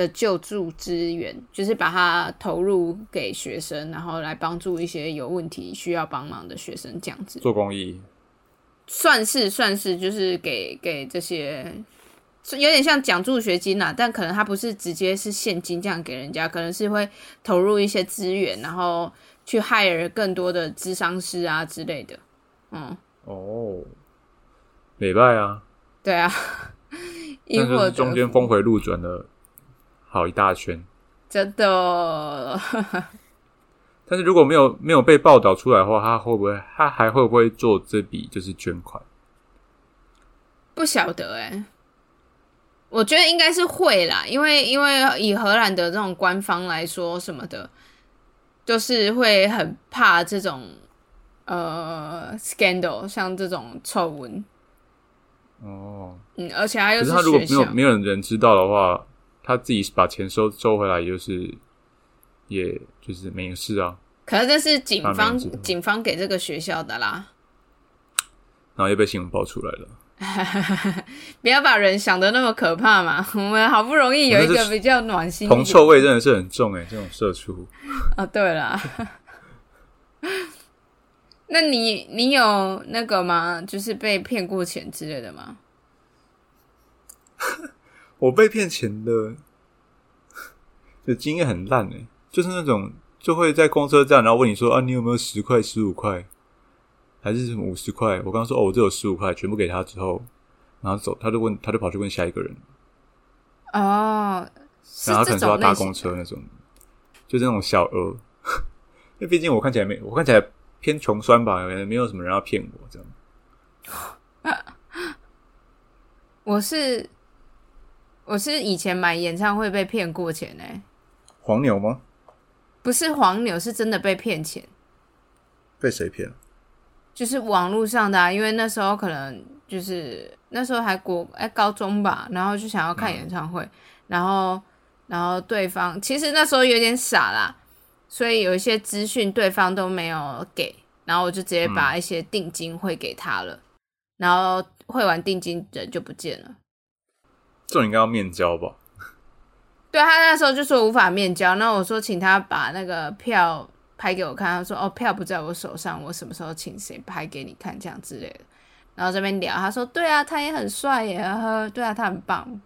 的救助资源，就是把它投入给学生，然后来帮助一些有问题需要帮忙的学生，这样子。做公益，算是算是就是给给这些有点像奖助学金啦，但可能他不是直接是现金这样给人家，可能是会投入一些资源，然后去 hire 更多的智商师啊之类的。嗯，哦，礼拜啊，对啊，因但是 中间峰回路转了好一大圈。真的，但是如果没有没有被报道出来的话，他会不会他还会不会做这笔就是捐款？不晓得哎、我觉得应该是会啦，因为因为以荷兰的这种官方来说什么的，就是会很怕这种呃 scandal，像这种丑闻，哦，嗯，而且他又他如果，没有没有人知道的话，他自己把钱收收回来，也就是也就是没事啊。可是这是警方警方给这个学校的啦，然后又被新闻爆出来了。不要把人想的那么可怕嘛。我们好不容易有一个比较暖心一铜臭味真的是很重哎、这种社畜。啊，对了，那你你有那个吗？就是被骗过钱之类的吗？我被骗钱的，就经验很烂哎、就是那种就会在公车站，然后问你说啊，你有没有十块、十五块，还是什么五十块？我刚刚说哦，我这有十五块，全部给他之后，然后走，他就问，他就跑去问下一个人，哦，然后他可能说要搭公车那种，就是那种小额。因为毕竟我看起来没，我看起来偏穷酸吧，也没有什么人要骗我这样。我是我是以前买演唱会被骗过钱呢、黄牛吗？不是黄牛，是真的被骗钱，被谁骗？就是网络上的、啊，因为那时候可能就是那时候还国哎高中吧，然后就想要看演唱会，然后然后对方其实那时候有点傻啦，所以有一些资讯对方都没有给，然后我就直接把一些定金汇给他了，然后汇完定金人就不见了。这种应该要面交吧？对他那时候就说无法面交，那我说请他把那个票拍给我看，他说哦票不在我手上，我什么时候请谁拍给你看这样之类的。然后这边聊，他说对啊，他也很帅耶，呵呵，对啊，他很棒。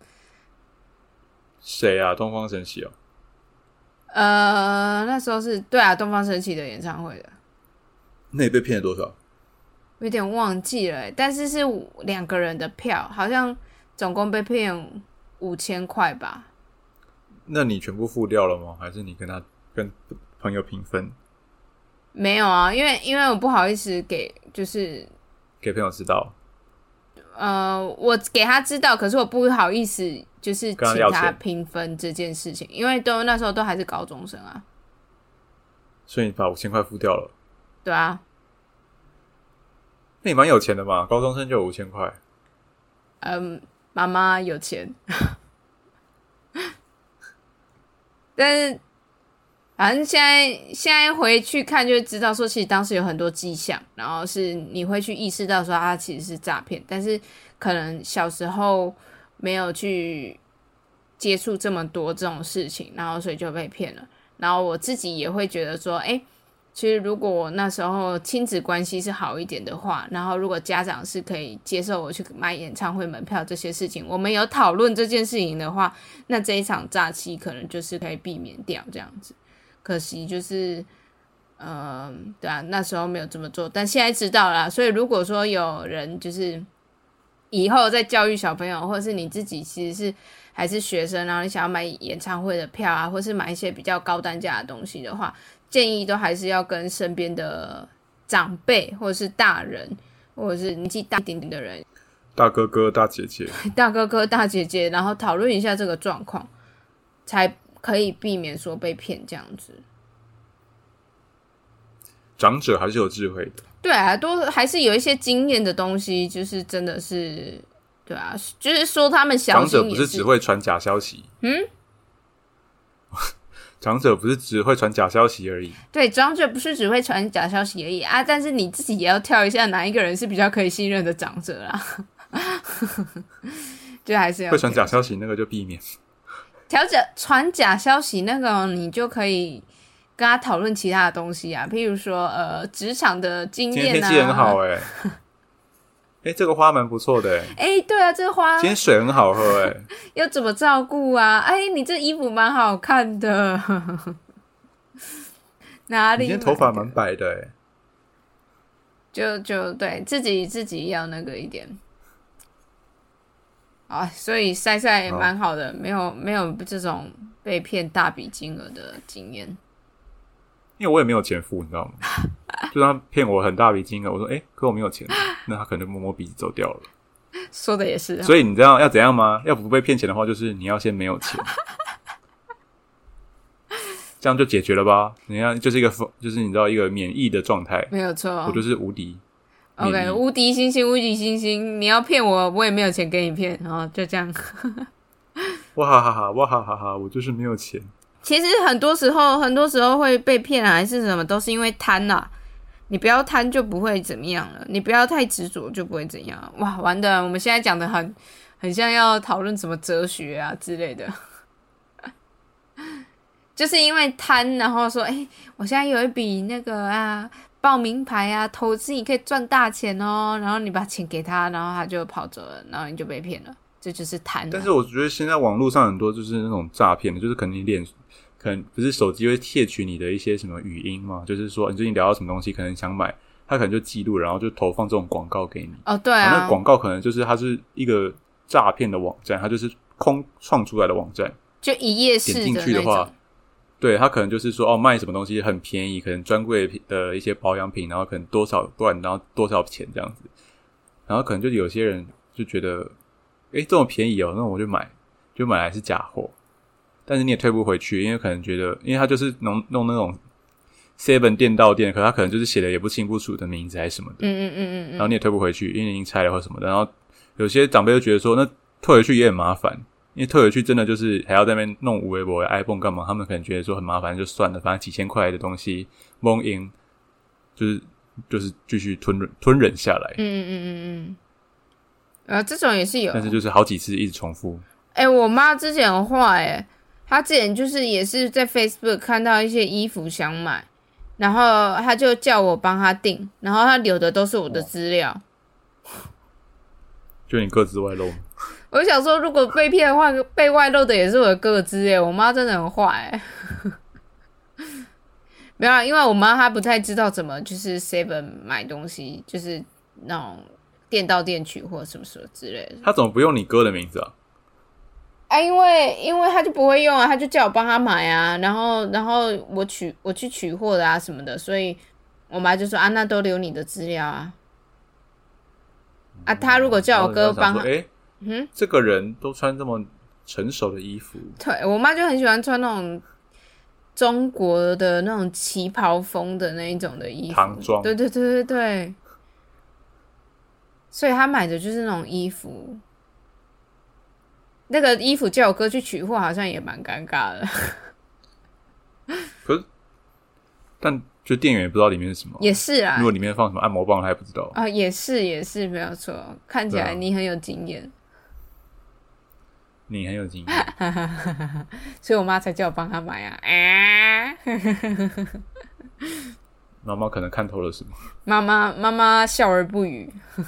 谁啊？东方神起哦。呃，那时候是对啊，东方神起的演唱会的，那你被骗了多少？有点忘记了，但是是两个人的票，好像总共被骗五千块吧。那你全部付掉了吗？还是你跟他跟朋友平分，没有啊，因为因为我不好意思给，就是给朋友知道？呃，我给他知道，可是我不好意思，就是请他平分这件事情，因为都那时候都还是高中生啊，所以你把五千块付掉了。对啊，那你蛮有钱的嘛，高中生就有五千块。嗯，妈妈有钱，但是反正现在现在回去看就知道，说其实当时有很多迹象，然后是你会去意识到说啊其实是诈骗，但是可能小时候没有去接触这么多这种事情，然后所以就被骗了。然后我自己也会觉得说，哎、其实如果我那时候亲子关系是好一点的话，然后如果家长是可以接受我去买演唱会门票这些事情，我们有讨论这件事情的话，那这一场诈欺可能就是可以避免掉这样子。可惜就是，嗯、对啊，那时候没有这么做，但现在知道啦。所以如果说有人就是以后在教育小朋友，或者是你自己其实是还是学生，然后你想要买演唱会的票啊，或是买一些比较高单价的东西的话，建议都还是要跟身边的长辈或者是大人，或者是年纪大一点点的人，大哥哥、大姐姐，大哥哥、大姐姐，然后讨论一下这个状况，才可以避免说被骗这样子。长者还是有智慧的。对啊，都还是有一些经验的东西，就是真的是，对啊，就是说他们小长者不是只会传假消息，嗯，长者不是只会传假消息而已。对，长者不是只会传假消息而已啊，但是你自己也要挑一下哪一个人是比较可以信任的长者啦。就还是要会传假消息那个就避免。调整传假消息那个，你就可以跟他讨论其他的东西啊，譬如说呃职场的经验啊，天气很好哎、哎，这个花蛮不错的，哎，哎，对啊，这个花今天水很好喝，哎，要怎么照顾啊？哎，你这衣服蛮好看的，哪里？今天头发蛮白的，哎，就就对自己自己要那个一点。啊，所以晒晒蛮好的，没有没有这种被骗大笔金额的经验。因为我也没有钱付，你知道吗？就他骗我很大笔金额，我说哎，可我没有钱，那他可能摸摸鼻子走掉了。说的也是。所以你知道要怎样吗？要不被骗钱的话，就是你要先没有钱，这样就解决了吧？你看，就是一个就是你知道一个免疫的状态，没有错，我就是无敌。OK，无敌星星，无敌星星，你要骗我，我也没有钱给你骗，然后就这样。哇哈哈哈，哇哈哈哈，我就是没有钱。其实很多时候，很多时候会被骗还是什么，都是因为贪呐。你不要贪，就不会怎么样了；你不要太执着，就不会怎样。哇，完的，我们现在讲的很很像要讨论什么哲学啊之类的，就是因为贪，然后说，哎，我现在有一笔那个啊。报名牌啊，投资你可以赚大钱哦。然后你把钱给他，然后他就跑走了，然后你就被骗了。这就是贪。但是我觉得现在网络上很多就是那种诈骗的，就是可能你脸可能不是手机会窃取你的一些什么语音嘛，就是说你最近聊到什么东西，可能想买，他可能就记录，然后就投放这种广告给你。哦，对啊。那广告可能就是它是一个诈骗的网站，它就是空创出来的网站，就一页式的话。对他可能就是说哦，卖什么东西很便宜，可能专柜的一些保养品，然后可能多少段，然后多少钱这样子，然后可能就有些人就觉得，哎，这么便宜哦，那我就买，就买来是假货，但是你也退不回去，因为可能觉得，因为他就是弄弄那种 seven 店到店，可他可能就是写的也不清不楚的名字还是什么的，嗯嗯嗯嗯，然后你也退不回去，因为已经拆了或什么的，然后有些长辈就觉得说，那退回去也很麻烦。因为退回去真的就是还要在那边弄五微博的 iPhone 干嘛？他们可能觉得说很麻烦，就算了，反正几千块的东西蒙赢，就是就是继续吞忍吞忍下来。嗯嗯嗯嗯嗯，呃，这种也是有，但是就是好几次一直重复。哎，我妈之前很坏，哎，她之前就是也是在 Facebook 看到一些衣服想买，然后他就叫我帮他订，然后他留的都是我的资料，就你各自外露。我想说，如果被骗的话，被外露的也是我的个资耶。我妈真的很坏，没有，因为我妈她不太知道怎么就是 seven 买东西，就是那种店到店取货什么什么之类的。她怎么不用你哥的名字啊？啊，因为因为他就不会用啊，他就叫我帮他买啊，然后然后我取我去取货的啊什么的，所以我妈就说啊，那都留你的资料啊。啊，他如果叫我哥帮。嗯，这个人都穿这么成熟的衣服，对我妈就很喜欢穿那种中国的那种旗袍风的那一种的衣服，唐装，对对对对对，所以他买的就是那种衣服。那个衣服叫我哥去取货，好像也蛮尴尬的。可是，但就店员也不知道里面是什么，也是啊。如果里面放什么按摩棒，他也不知道啊。也是也是没有错，看起来你很有经验。你很有经验，所以我妈才叫我帮她买啊！妈妈可能看透了什么？妈妈妈妈笑而不语。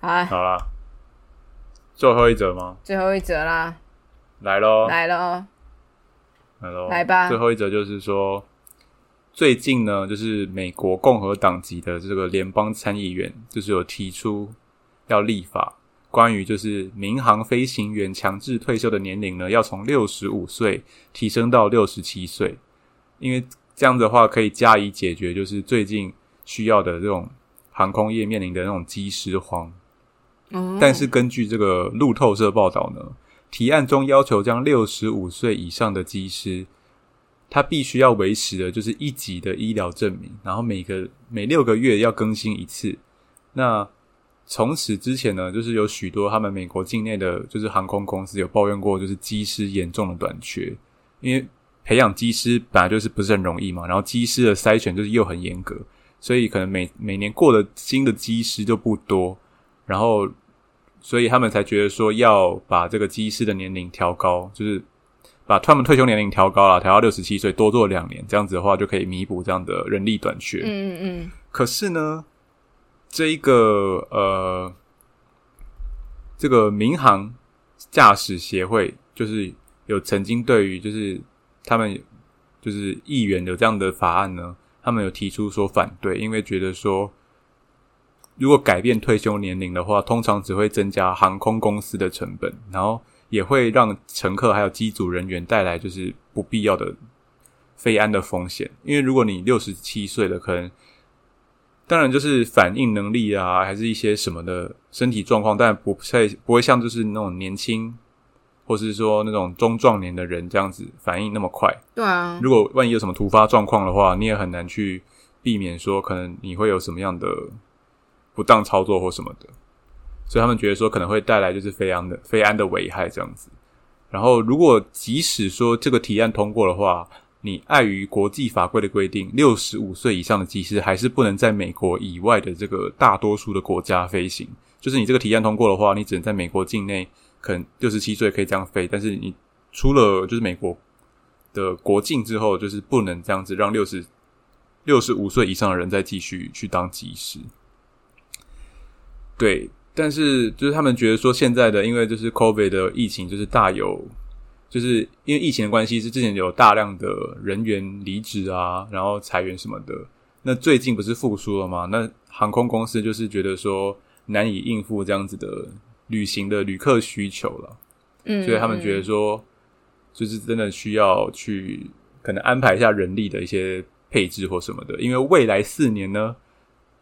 好，好啦，最后一则吗？最后一则啦，来喽，来喽，来喽，来吧！最后一则就是说，最近呢，就是美国共和党籍的这个联邦参议员，就是有提出要立法。关于就是民航飞行员强制退休的年龄呢，要从六十五岁提升到六十七岁，因为这样的话可以加以解决，就是最近需要的这种航空业面临的那种机师荒。但是根据这个路透社报道呢，提案中要求将六十五岁以上的机师，他必须要维持的就是一级的医疗证明，然后每个每六个月要更新一次。那从此之前呢，就是有许多他们美国境内的就是航空公司有抱怨过，就是机师严重的短缺，因为培养机师本来就是不是很容易嘛，然后机师的筛选就是又很严格，所以可能每每年过的新的机师就不多，然后所以他们才觉得说要把这个机师的年龄调高，就是把他们退休年龄调高了，调到六十七岁，多做两年，这样子的话就可以弥补这样的人力短缺。嗯嗯嗯。可是呢？这一个呃，这个民航驾驶协会就是有曾经对于就是他们就是议员有这样的法案呢，他们有提出说反对，因为觉得说如果改变退休年龄的话，通常只会增加航空公司的成本，然后也会让乘客还有机组人员带来就是不必要的飞安的风险。因为如果你六十七岁了，可能当然就是反应能力啊，还是一些什么的身体状况，但不太不会像就是那种年轻，或是说那种中壮年的人这样子反应那么快。对啊，如果万一有什么突发状况的话，你也很难去避免说可能你会有什么样的不当操作或什么的。所以他们觉得说可能会带来就是飞安的飞安的危害这样子。然后如果即使说这个提案通过的话，你碍于国际法规的规定，六十五岁以上的机师还是不能在美国以外的这个大多数的国家飞行。就是你这个提案通过的话，你只能在美国境内，可能六十七岁可以这样飞，但是你出了就是美国的国境之后，就是不能这样子让六十六十五岁以上的人再继续去当机师。对，但是就是他们觉得说，现在的因为就是 COVID 的疫情，就是大有。就是因为疫情的关系，是之前有大量的人员离职啊，然后裁员什么的。那最近不是复苏了吗？那航空公司就是觉得说难以应付这样子的旅行的旅客需求了，嗯，所以他们觉得说，就是真的需要去可能安排一下人力的一些配置或什么的。因为未来四年呢，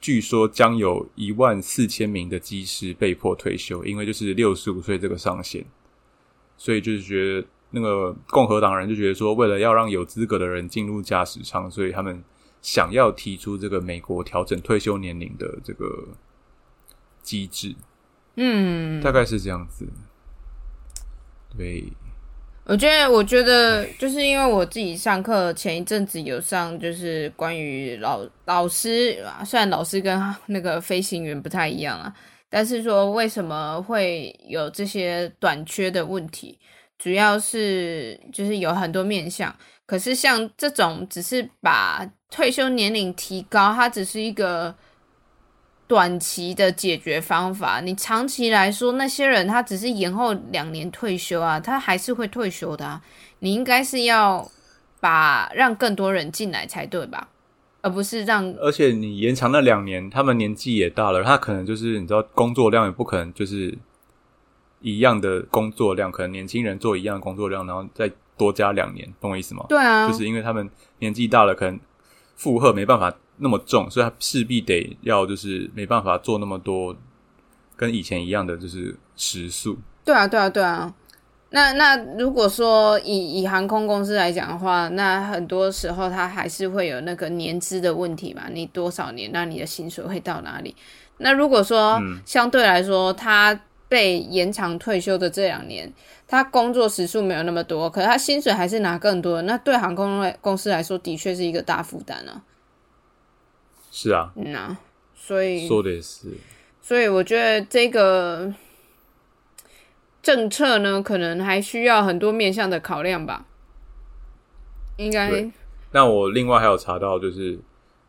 据说将有一万四千名的机师被迫退休，因为就是六十五岁这个上限，所以就是觉得。那个共和党人就觉得说，为了要让有资格的人进入驾驶舱，所以他们想要提出这个美国调整退休年龄的这个机制。嗯，大概是这样子。对，我觉得，我觉得就是因为我自己上课前一阵子有上，就是关于老老师，虽然老师跟那个飞行员不太一样啊，但是说为什么会有这些短缺的问题？主要是就是有很多面向，可是像这种只是把退休年龄提高，它只是一个短期的解决方法。你长期来说，那些人他只是延后两年退休啊，他还是会退休的啊。你应该是要把让更多人进来才对吧？而不是让，而且你延长那两年，他们年纪也大了，他可能就是你知道工作量也不可能就是。一样的工作量，可能年轻人做一样的工作量，然后再多加两年，懂我意思吗？对啊，就是因为他们年纪大了，可能负荷没办法那么重，所以他势必得要就是没办法做那么多跟以前一样的就是时速。对啊，对啊，对啊。那那如果说以以航空公司来讲的话，那很多时候它还是会有那个年资的问题嘛？你多少年，那你的薪水会到哪里？那如果说相对来说，他被延长退休的这两年，他工作时数没有那么多，可是他薪水还是拿更多。那对航空公司来说，的确是一个大负担啊。是啊，嗯啊，所以说的也是。所以我觉得这个政策呢，可能还需要很多面向的考量吧。应该。那我另外还有查到，就是，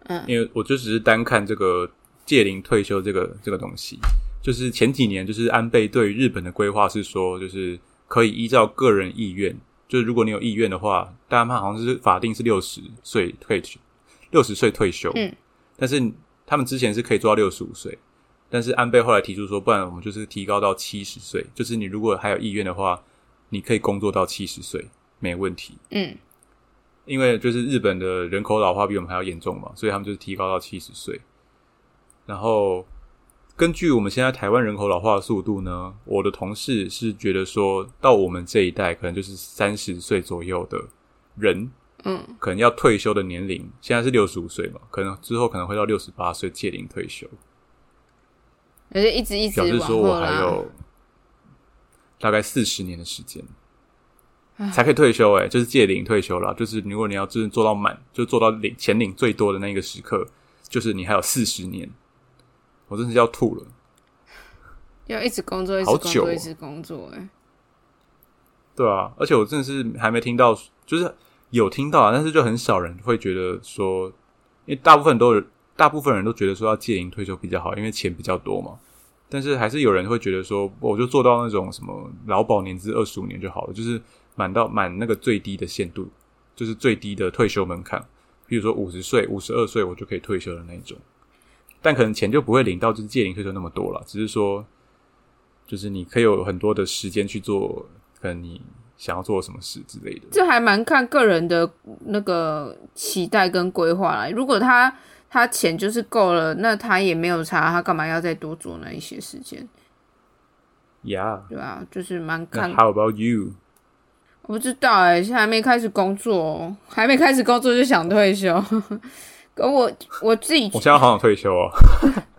嗯，因为我就只是单看这个借龄退休这个这个东西。就是前几年，就是安倍对日本的规划是说，就是可以依照个人意愿，就是如果你有意愿的话，大家好像是法定是六十岁退休，六十岁退休。嗯，但是他们之前是可以做到六十五岁，但是安倍后来提出说，不然我们就是提高到七十岁，就是你如果还有意愿的话，你可以工作到七十岁没问题。嗯，因为就是日本的人口老化比我们还要严重嘛，所以他们就是提高到七十岁，然后。根据我们现在台湾人口老化的速度呢，我的同事是觉得说到我们这一代可能就是三十岁左右的人，嗯，可能要退休的年龄现在是六十五岁嘛，可能之后可能会到六十八岁届龄退休，而且一直一直表示说我还有大概四十年的时间才可以退休，哎，就是届龄退休了，就是如果你要真的做到满，就做到领钱领最多的那个时刻，就是你还有四十年。我真是要吐了，要一直工作，一直工作，一直工作，哎，对啊，而且我真的是还没听到，就是有听到，但是就很少人会觉得说，因为大部分都大部分人都觉得说要借龄退休比较好，因为钱比较多嘛。但是还是有人会觉得说，我就做到那种什么劳保年资二十五年就好了，就是满到满那个最低的限度，就是最低的退休门槛。比如说五十岁、五十二岁我就可以退休的那种。但可能钱就不会领到就是借龄退休那么多了，只是说，就是你可以有很多的时间去做，可能你想要做什么事之类的。这还蛮看个人的那个期待跟规划啦。如果他他钱就是够了，那他也没有差，他干嘛要再多做那一些时间？Yeah，对啊，就是蛮那看。How about you？我不知道哎、现在还没开始工作哦，还没开始工作就想退休。可我我自己我现在好想退休哦。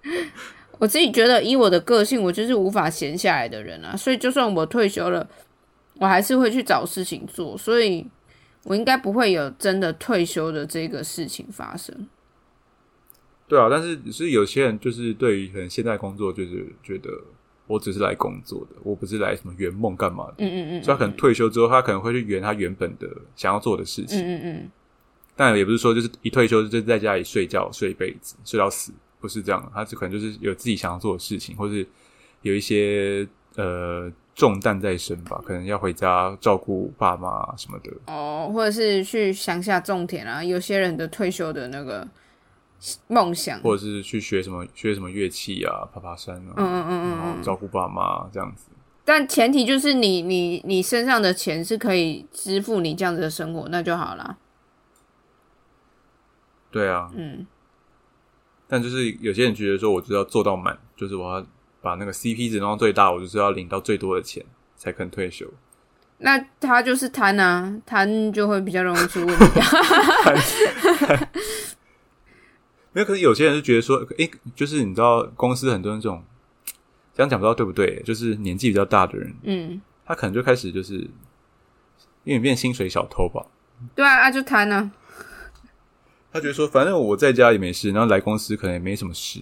我自己觉得，以我的个性，我就是无法闲下来的人啊。所以，就算我退休了，我还是会去找事情做。所以我应该不会有真的退休的这个事情发生。对啊，但是是有些人就是对于可能现在工作就是觉得我只是来工作的，我不是来什么圆梦干嘛的。嗯嗯嗯，所以他可能退休之后，他可能会去圆他原本的想要做的事嗯情。嗯嗯，但也不是说就是一退休就在家里睡觉睡一辈子睡到死，不是这样。他就可能就是有自己想要做的事情，或是有一些呃重担在身吧，可能要回家照顾爸妈什么的。哦，或者是去乡下种田啊。有些人的退休的那个梦想，或者是去学什么学什么乐器啊，爬爬山啊，嗯嗯嗯嗯照顾爸妈这样子。但前提就是你你你身上的钱是可以支付你这样子的生活，那就好了。对啊，嗯，但就是有些人觉得说，我就是要做到满，就是我要把那个 CP 值弄到最大，我就是要领到最多的钱才肯退休。那他就是贪啊，贪就会比较容易出问题。没有，可是有些人就觉得说，诶、就是你知道公司很多人这种，这样讲不知道对不对？就是年纪比较大的人，嗯，他可能就开始就是因为变薪水小偷吧。对啊，啊就贪啊。他觉得说，反正我在家也没事，然后来公司可能也没什么事，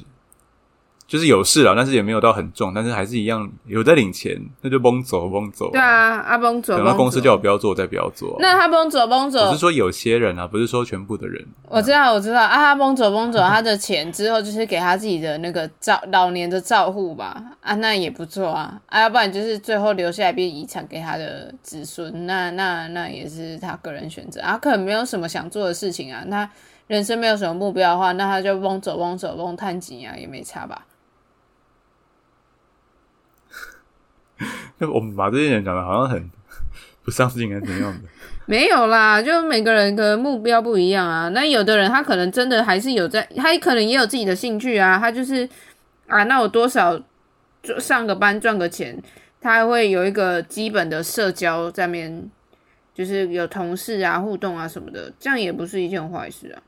就是有事了，但是也没有到很重，但是还是一样有在领钱，那就崩走崩走。对，啊，啊崩走，等到公司叫我不要做，我再不要做。那他崩走崩走我是，说有些人啊，不是说全部的人。我知道我知道啊，他崩走崩走，他的钱之后就是给他自己的那个照老年的照护吧，啊，那也不错啊，啊，要不然就是最后留下来变遗产给他的子孙，那那那也是他个人选择啊，可能没有什么想做的事情啊，那人生没有什么目标的话，那他就崩走崩走崩探几啊，也没差吧。我们把这些人讲的好像很不上进，还是怎样的？没有啦，就每个人的目标不一样啊。那有的人他可能真的还是有在，他可能也有自己的兴趣啊。他就是啊，那我多少就上个班赚个钱，他还会有一个基本的社交在面，就是有同事啊互动啊什么的，这样也不是一件坏事啊。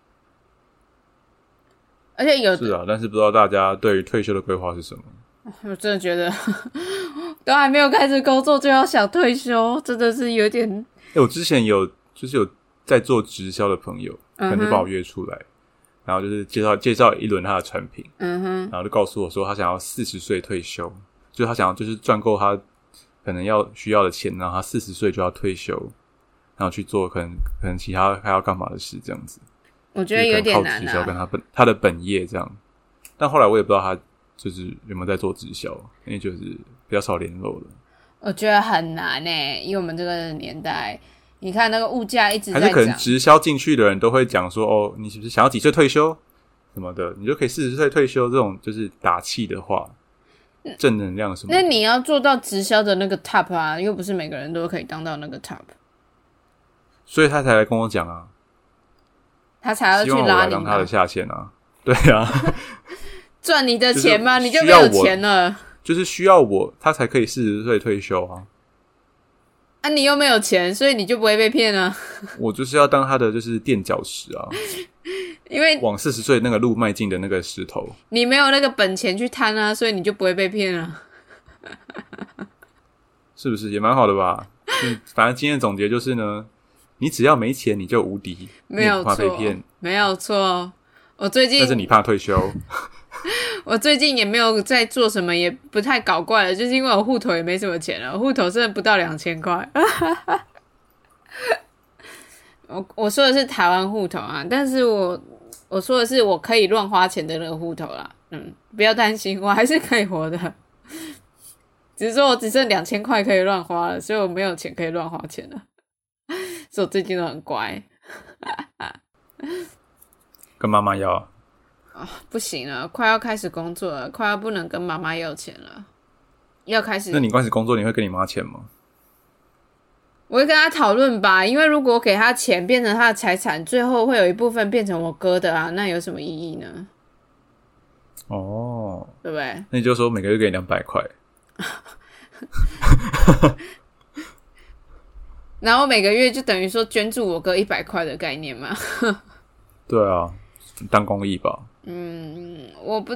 而且有是啊，但是不知道大家对于退休的规划是什么？我真的觉得都还没有开始工作就要想退休，真的是有点哎、我之前有就是有在做直销的朋友，可嗯哼能就把我约出来，然后就是介绍介绍一轮他的产品，嗯哼然后就告诉我说他想要四十岁退休，就是他想要就是赚够他可能要需要的钱，然后他四十岁就要退休，然后去做可能可能其他还要干嘛的事这样子。我觉得有点难就是可能靠直销跟啊。他本他的本业这样，但后来我也不知道他就是有没有在做直销，因为就是比较少联络了。我觉得很难诶，以我们这个年代，你看那个物价一直还是可能在涨，直销进去的人都会讲说，哦，你是不是想要几岁退休什么的，你就可以四十岁退休这种就是打气的话，正能量什么的。那你要做到直销的那个 top 啊，又不是每个人都可以当到那个 top，所以他才来跟我讲啊，他才要去望我拉你他的，下线啊。对啊，赚你的钱吗？就是你就没有钱了就是需要我，他才可以四十岁退休啊。啊！你又没有钱，所以你就不会被骗啊，我就是要当他的就是垫脚石啊，因为往四十岁那个路迈进的那个石头。你没有那个本钱去贪啊，所以你就不会被骗啊。是不是也蛮好的吧？嗯，反正今天的总结就是呢，你只要没钱，你就无敌，没有怕被错骗，，没有错。我最近但是你怕退休，我最近也没有在做什么，也不太搞怪了，就是因为我户头也没什么钱了，户头真的不到两千块。我我说的是台湾户头啊，但是我我说的是我可以乱花钱的那个户头啦。嗯，不要担心，我还是可以活的。只是说我只剩两千块可以乱花了，所以我没有钱可以乱花钱了。所以我最近都很乖。跟妈妈要啊，不行了，快要开始工作了，快要不能跟妈妈要钱了，要开始。那你开始工作，你会跟你妈钱吗？我会跟他讨论吧，因为如果给他钱变成他的财产，最后会有一部分变成我哥的啊，那有什么意义呢？哦，对不对？那你就说每个月给两百块，然后每个月就等于说捐助我哥一百块的概念嘛？对啊，当公益吧。嗯，我不，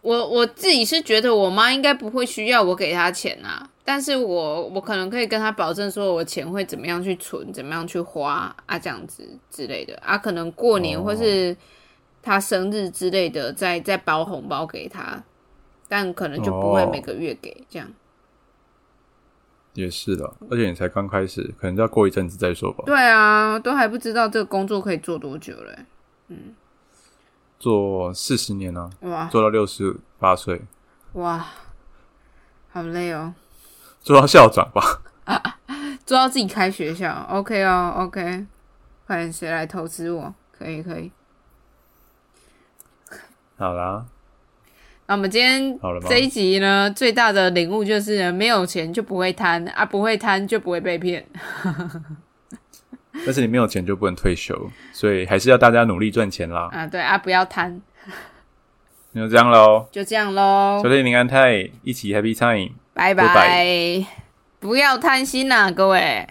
我我自己是觉得我妈应该不会需要我给她钱啊。但是我我可能可以跟她保证说，我钱会怎么样去存，怎么样去花啊，这样子之类的啊，可能过年或是她生日之类的，再再包红包给她，但可能就不会每个月给这样。也是的，而且你才刚开始，可能要过一阵子再说吧。对啊，都还不知道这个工作可以做多久嘞。嗯，做四十年呢，哇，做到六十八岁，哇，好累哦。做到校长吧，做到自己开学校，OK 哦，OK，快点谁来投资我？可以，可以。好啦，那我们今天这一集呢，最大的领悟就是没有钱就不会贪啊，不会贪就不会被骗。但是你没有钱就不能退休，所以还是要大家努力赚钱啦。啊，对啊，不要贪。那就这样喽，就这样喽。小天林安泰一起 Happy Time。拜拜，不要贪心呐，各位。